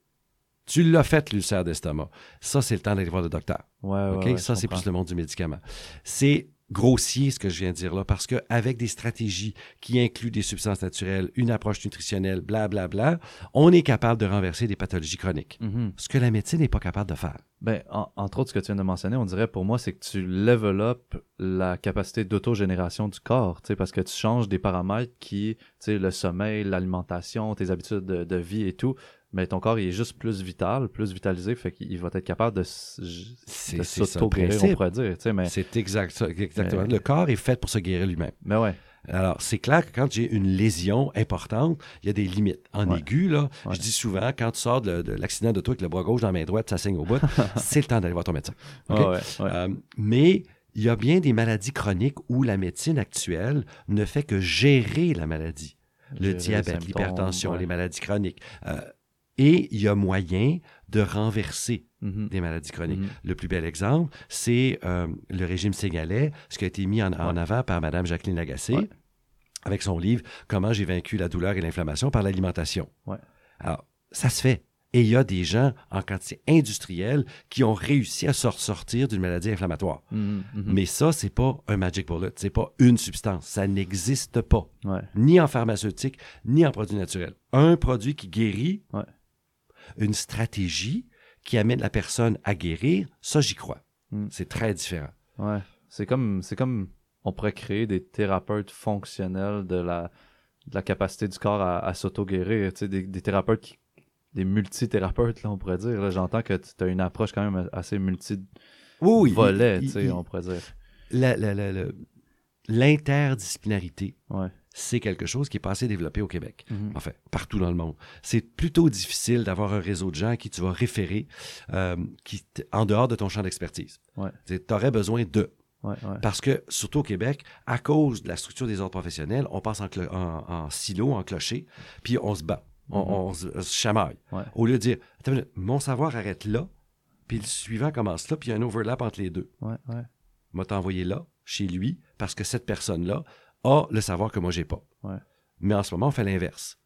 B: Tu l'as fait, l'ulcère d'estomac. Ça, c'est le temps d'aller voir le docteur.
A: Ouais, ouais,
B: OK?
A: ouais,
B: ça, c'est plus le monde du médicament. C'est grossier ce que je viens de dire là, parce qu'avec des stratégies qui incluent des substances naturelles, une approche nutritionnelle, blablabla, on est capable de renverser des pathologies chroniques.
A: Mhm.
B: Ce que la médecine n'est pas capable de faire.
A: Ben, en- entre autres, ce que tu viens de mentionner, on dirait pour moi, c'est que tu level la capacité d'autogénération du corps, parce que tu changes des paramètres qui, tu sais, le sommeil, l'alimentation, tes habitudes de, de vie et tout, mais ton corps, il est juste plus vital, plus vitalisé, fait qu'il va être capable de, s'auto-guérir, on pourrait dire, tu sais, mais,
B: C'est exact, ça, exactement.
A: Mais-
B: Le corps est fait pour se guérir lui-même.
A: mais ouais,
B: Alors, c'est clair que quand j'ai une lésion importante, il y a des limites. En
A: Ouais.
B: aigu, là,
A: Ouais.
B: je dis souvent, quand tu sors de, de l'accident de toi avec le bras gauche dans la main droite, ça saigne au bout, c'est le temps d'aller voir ton médecin.
A: Ah ouais.
B: Euh, mais il y a bien des maladies chroniques où la médecine actuelle ne fait que gérer la maladie. Le
A: Gérer
B: diabète, l'hypertension, les maladies chroniques. Euh, Et il y a moyen de renverser
A: Mhm.
B: des maladies chroniques.
A: Mhm.
B: Le plus bel exemple, c'est euh, le régime sénégalais, ce qui a été mis en, avant par Mme Jacqueline Lagacé,
A: Ouais.
B: avec son livre Comment j'ai vaincu la douleur et l'inflammation par l'alimentation.
A: Ouais.
B: Alors, ça se fait. Et il y a des gens en quantité industrielle qui ont réussi à se sortir d'une maladie inflammatoire.
A: Mhm.
B: Mais ça, c'est pas un magic bullet, c'est pas une substance, ça n'existe pas,
A: Ouais.
B: ni en pharmaceutique, ni en produit naturel. Un produit qui guérit,
A: Ouais.
B: Une stratégie qui amène la personne à guérir, ça j'y crois.
A: Mm.
B: C'est très différent.
A: Ouais. C'est comme, c'est comme on pourrait créer des thérapeutes fonctionnels de la, de la capacité du corps à, à s'auto-guérir. Tu sais, des, des thérapeutes, qui- des multithérapeutes, là, on pourrait dire. Là, J'entends que tu as une approche quand même assez multi-volet,
B: Oui, il-
A: tu sais,
B: il-
A: on pourrait dire.
B: L'interdisciplinarité,
A: Ouais.
B: C'est quelque chose qui est pas assez développé au Québec.
A: Mhm.
B: en fait, partout dans le monde. C'est plutôt difficile d'avoir un réseau de gens à qui tu vas référer euh, qui, en dehors de ton champ d'expertise.
A: Ouais.
B: Tu aurais besoin de.
A: Ouais, ouais.
B: Parce que, surtout au Québec, à cause de la structure des ordres professionnels, on passe en, clo- en- en silo, en clocher, puis on se bat. On,
A: Mhm.
B: on se, se chamaille. Au lieu de dire, minute, mon savoir arrête là, puis le suivant commence là, puis il y a un overlap entre les deux.
A: Ouais, ouais.
B: M'a t'envoyé là, chez lui, parce que cette personne-là a le savoir que moi, j'ai pas.
A: Ouais.
B: Mais en ce moment, on fait l'inverse.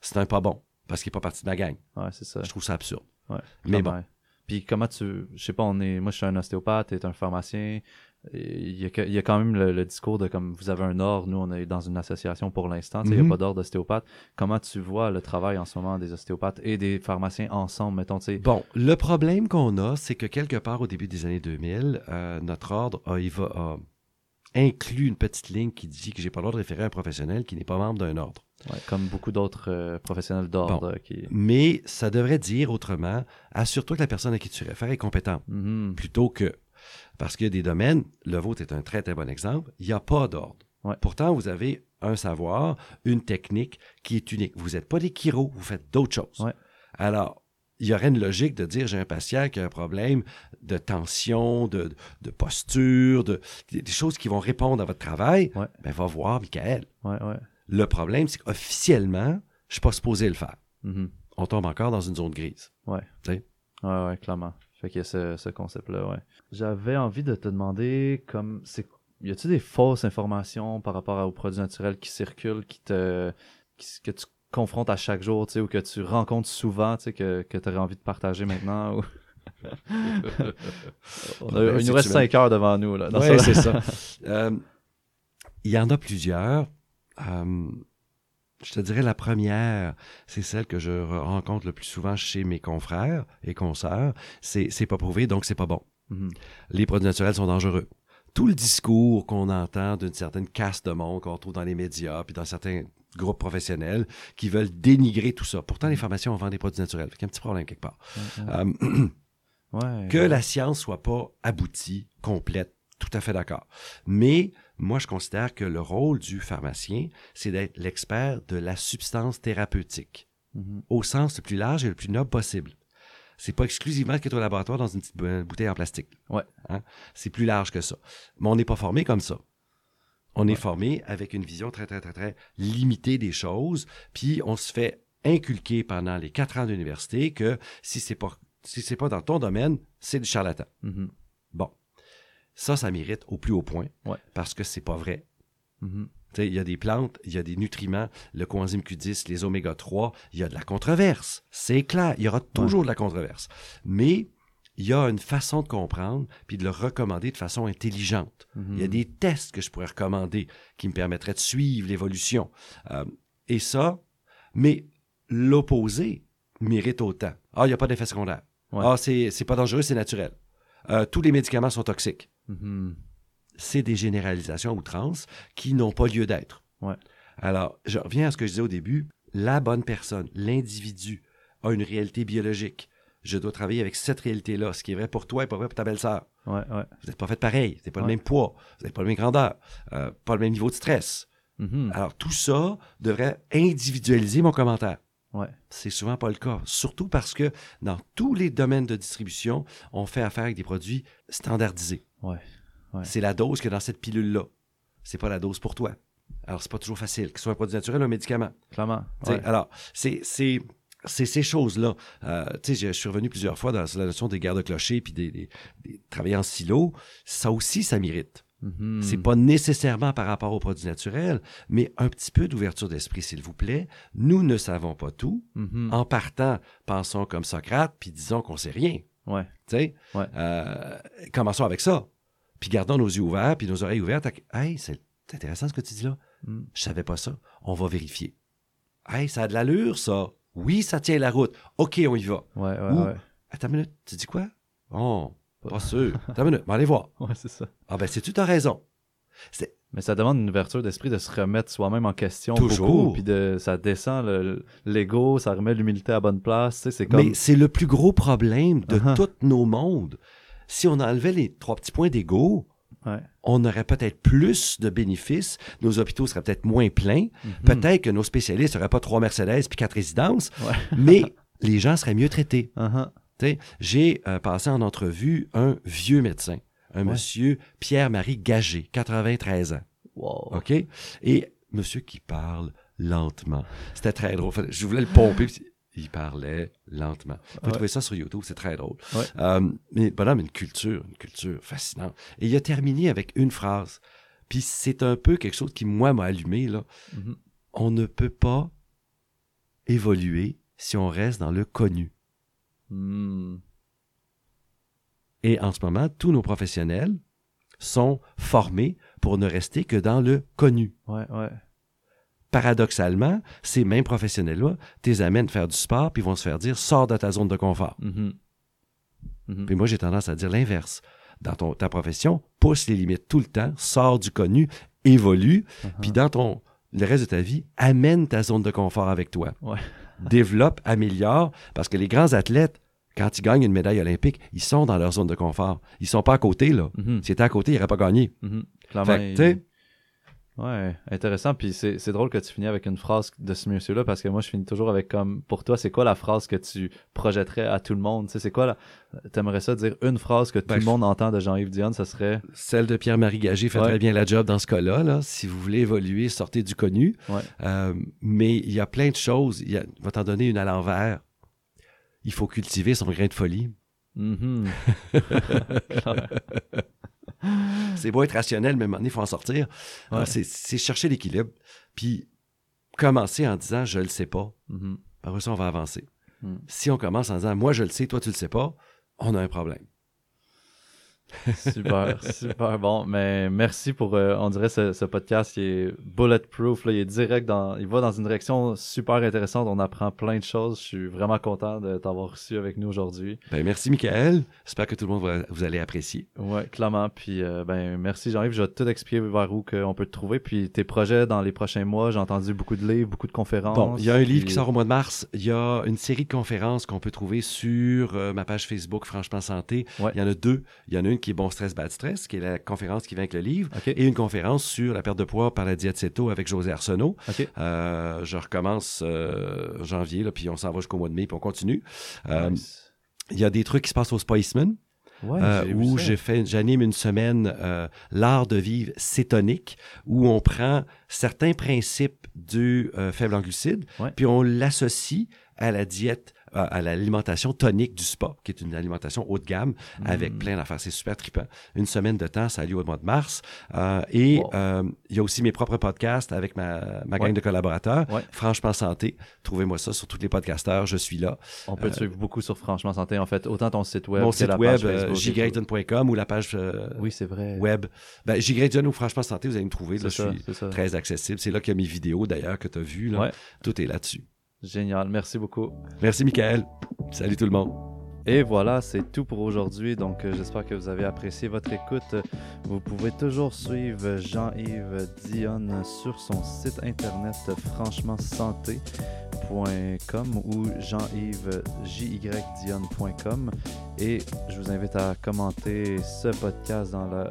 B: C'est un pas bon, parce qu'il n'est pas parti de ma gang.
A: Ouais, c'est ça.
B: Je trouve ça absurde.
A: Ouais,
B: Mais
A: clairement. Puis comment tu. Je sais pas, on est. Moi, je suis un ostéopathe, tu es un pharmacien. Il y, a, que- il y a quand même le, le discours de comme vous avez un ordre, nous on est dans une association pour l'instant, il n'y
B: Mhm.
A: a pas d'ordre d'ostéopathe. Comment tu vois le travail en ce moment des ostéopathes et des pharmaciens ensemble, mettons, tu sais?
B: Bon, le problème qu'on a, c'est que quelque part au début des années 2000, euh, notre ordre a, a inclus une petite ligne qui dit que j'ai pas le droit de référer à un professionnel qui n'est pas membre d'un ordre.
A: Ouais, comme beaucoup d'autres euh, professionnels d'ordre qui.
B: Mais ça devrait dire autrement, assure-toi que la personne à qui tu réfères est compétente,
A: Mhm.
B: plutôt que... Parce qu'il y a des domaines, le vôtre est un très très bon exemple, il n'y a pas d'ordre.
A: Ouais.
B: Pourtant, vous avez un savoir, une technique qui est unique. Vous n'êtes pas des chiro, vous faites d'autres choses.
A: Ouais.
B: Alors, il y aurait une logique de dire j'ai un patient qui a un problème de tension, de, de posture, de, des choses qui vont répondre à votre travail.
A: Ouais.
B: Ben, va voir Michael.
A: Ouais, ouais.
B: Le problème, c'est qu'officiellement, je ne suis pas supposé le faire.
A: Mhm.
B: On tombe encore dans une zone grise.
A: Ouais.
B: Tu sais?
A: Ouais, ouais, clairement. Fait qu'il y a ce, ce concept-là, ouais. J'avais envie de te demander, comme, c'est, y a-tu des fausses informations par rapport aux produits naturels qui circulent, qui te, qui- que tu confrontes à chaque jour, tu sais, ou que tu rencontres souvent, tu sais, que, que tu aurais envie de partager maintenant? Ou... On a-
B: Ben,
A: il nous reste
B: tu
A: 5 heures devant nous, là.
B: Ouais,
A: ce-
B: c'est ça. Euh, il y en a plusieurs. Euh, je te dirais la première, c'est celle que je re- rencontre le plus souvent chez mes confrères et consoeurs. C'est c'est pas prouvé, donc c'est pas bon.
A: Mhm.
B: Les produits naturels sont dangereux. Tout le discours qu'on entend d'une certaine caste de monde qu'on trouve dans les médias puis dans certains groupes professionnels qui veulent dénigrer tout ça. Pourtant, les pharmaciens, on vend des produits naturels. Fait qu'il y a un petit problème quelque part.
A: Ouais,
B: Euh,
A: ouais.
B: que la science soit pas aboutie, complète, tout à fait d'accord. Mais moi, je considère que le rôle du pharmacien, c'est d'être l'expert de la substance thérapeutique,
A: Mhm.
B: au sens le plus large et le plus noble possible. C'est pas exclusivement ce qui est au laboratoire dans une petite bou- bouteille en plastique.
A: Ouais.
B: Hein? C'est plus large que ça. Mais on n'est pas formé comme ça. On
A: Ouais.
B: est formé avec une vision très, très, très, très limitée des choses, puis on se fait inculquer pendant les quatre ans d'université que si c'est pas si c'est pas dans ton domaine, c'est du charlatan.
A: Mhm.
B: Bon. Ça, ça mérite au plus haut point.
A: Ouais.
B: Parce que c'est pas vrai.
A: Mhm.
B: Sais, Il y a des plantes, il y a des nutriments, le coenzyme Q10, les oméga 3, il y a de la controverse. C'est clair, il y aura toujours de la controverse. Mais il y a une façon de comprendre puis de le recommander de façon intelligente.
A: Mhm.
B: Il y a des tests que je pourrais recommander qui me permettraient de suivre l'évolution. Euh, et ça, mais l'opposé mérite autant. Ah, il n'y a pas d'effet secondaire.
A: Ouais.
B: Ah, c'est pas dangereux, c'est naturel. Euh, tous les médicaments sont toxiques.
A: Mhm.
B: C'est des généralisations outrance qui n'ont pas lieu d'être.
A: Ouais.
B: Alors, je reviens à ce que je disais au début. La bonne personne, l'individu, a une réalité biologique. Je dois travailler avec cette réalité-là. Ce qui est vrai pour toi est pas vrai pour ta belle-sœur.
A: Ouais, ouais.
B: Vous n'êtes pas fait pareil. Vous n'avez pas
A: Ouais.
B: le même poids. Vous n'avez pas la même grandeur. euh, pas le même niveau de stress.
A: Mhm.
B: Alors, tout ça devrait individualiser mon commentaire.
A: Ouais.
B: C'est souvent pas le cas. Surtout parce que dans tous les domaines de distribution, on fait affaire avec des produits standardisés.
A: Ouais. Ouais.
B: C'est la dose que dans cette pilule-là. C'est pas la dose pour toi. Alors, c'est pas toujours facile, que ce soit un produit naturel ou un médicament.
A: Clairement.
B: Alors, c'est, c'est, ces choses-là. Euh, tu sais, je suis revenu plusieurs fois dans la notion des guerres de clocher puis des, des, travailler en silo. Ça aussi, ça mérite. Mm-hmm. C'est pas nécessairement par rapport aux produits naturels, mais un petit peu d'ouverture d'esprit, s'il vous plaît. Nous ne savons pas tout. Mm-hmm. En partant, pensons comme Socrate, puis disons qu'on sait rien.
A: Ouais.
B: Tu sais, euh, commençons avec ça. Puis gardons nos yeux ouverts, puis nos oreilles ouvertes. Hey, c'est intéressant ce que tu dis là. Mm. Je savais pas ça. On va vérifier. Hey, ça a de l'allure, ça. Oui, ça tient la route. OK, on y va.
A: Ouais, ouais, ouais.
B: Attends une minute, tu dis quoi? Oh, pas sûr. Attends une minute, allez voir.
A: Ouais, c'est ça.
B: Ah ben, c'est tu as raison.
A: Mais ça demande une ouverture d'esprit de se remettre soi-même en question Toujours. puis de ça descend l'ego, ça remet l'humilité à bonne place, c'est comme
B: Mais c'est le plus gros problème de uh-huh. tous nos mondes. Si on enlevait les trois petits points d'ego, on aurait peut-être plus de bénéfices, nos hôpitaux seraient peut-être moins pleins, mm-hmm. peut-être que nos spécialistes n'auraient pas trois Mercedes puis quatre résidences, mais les gens seraient mieux traités. Uh-huh. J'ai euh, passé en entrevue un vieux médecin un monsieur Pierre-Marie Gagé, 93 ans.
A: Wow.
B: OK? Et monsieur qui parle lentement. C'était très drôle. Je voulais le pomper. Il parlait lentement. Vous pouvez trouver ça sur YouTube, c'est très drôle. Euh, mais bonhomme, une culture, une culture fascinante. Et il a terminé avec une phrase. Puis c'est un peu quelque chose qui, moi, m'a allumé. Là. Mm-hmm. On ne peut pas évoluer si on reste dans le connu.
A: Hmm.
B: Et en ce moment, tous nos professionnels sont formés pour ne rester que dans le connu.
A: Ouais, ouais.
B: Paradoxalement, ces mêmes professionnels-là les amènent faire du sport, puis vont se faire dire sors de ta zone de confort.
A: Mm-hmm.
B: Mm-hmm. Puis moi, j'ai tendance à dire l'inverse. Dans ton, ta profession, pousse les limites tout le temps, sors du connu, évolue, uh-huh. puis dans ton le reste de ta vie, amène ta zone de confort avec toi.
A: Ouais.
B: Développe, améliore, parce que les grands athlètes, quand ils gagnent une médaille olympique, ils sont dans leur zone de confort. Ils sont pas à côté, là. Mm S'ils étaient à côté, ils n'auraient pas gagné.
A: Mm Ouais, intéressant. Puis c'est drôle que tu finis avec une phrase de ce monsieur-là parce que moi, je finis toujours avec comme pour toi, c'est quoi la phrase que tu projetterais à tout le monde? Tu sais, c'est quoi la. T'aimerais ça dire une phrase que tout ben, le monde entend de Jean-Yves Dionne Ça serait?
B: Celle de Pierre-Marie Gagé fait très bien la job dans ce cas-là. Là. Si vous voulez évoluer, sortez du connu. Euh, mais il y a plein de choses. Il, y a... va t'en donner une à l'envers il faut cultiver son grain de folie.
A: Mm-hmm.
B: c'est beau être rationnel, mais maintenant, il faut en sortir. C'est chercher l'équilibre. Puis commencer en disant je le sais pas.
A: Mm-hmm.
B: Après ça, on va avancer. Mm. Si on commence en disant moi je le sais, toi tu le sais pas, on a un problème
A: super, super bon. Mais merci pour, euh, on dirait, ce, podcast qui est bulletproof. Là, il est direct dans, il va dans une direction super intéressante. On apprend plein de choses. Je suis vraiment content de t'avoir reçu avec nous aujourd'hui.
B: Ben, merci, Michael. J'espère que tout le monde va, vous allez apprécier.
A: Ouais, clairement. Puis, euh, ben, merci, Jean-Yves. Je vais tout expliquer vers où on peut te trouver. Puis, tes projets dans les prochains mois. J'ai entendu beaucoup de livres, beaucoup de conférences.
B: Bon, il y a un livre qui sort au mois de mars. Il y a une série de conférences qu'on peut trouver sur euh, ma page Facebook, Franchement Santé. Il y en a deux. Il y en a une qui est Bon Stress, Bad Stress, qui est la conférence qui vient avec le livre, et une conférence sur la perte de poids par la diète céto avec José Arsenault. Euh, je recommence euh, janvier, là, puis on s'en va jusqu'au mois de mai, puis on continue. Euh, il y a des trucs qui se passent au Spiceman. où j'ai fait, j'anime une semaine l'art de vivre cétonique, où on prend certains principes du faible en glucides, puis on l'associe à la diète à l'alimentation tonique du spa, qui est une alimentation haut de gamme avec mm. plein d'affaires. C'est super trippant. Une semaine de temps, ça a lieu au mois de mars. Euh, et euh, il y a aussi mes propres podcasts avec ma, ma gang de collaborateurs. Franchement Santé. Trouvez-moi ça sur tous les podcasteurs. Je suis là.
A: On peut te suivre beaucoup sur Franchement Santé, en fait. Autant ton site web
B: Mon site web, jgrayton.com ou la page euh,
A: oui, c'est vrai.
B: web. Ben, ou Franchement Santé, vous allez me trouver. Là, je suis très accessible. C'est là qu'il y a mes vidéos, d'ailleurs, que tu as vues. Tout est là-dessus.
A: Génial, merci beaucoup.
B: Merci Michael. Salut tout le monde.
A: Et voilà, c'est tout pour aujourd'hui. Donc, euh, j'espère que vous avez apprécié votre écoute. Vous pouvez toujours suivre Jean-Yves Dionne sur son site internet franchement-santé.com ou Jean-Yves Dionne.com. Et je vous invite à commenter ce podcast dans le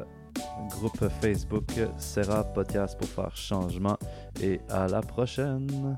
A: groupe Facebook Serra Podcast pour faire changement. Et à la prochaine.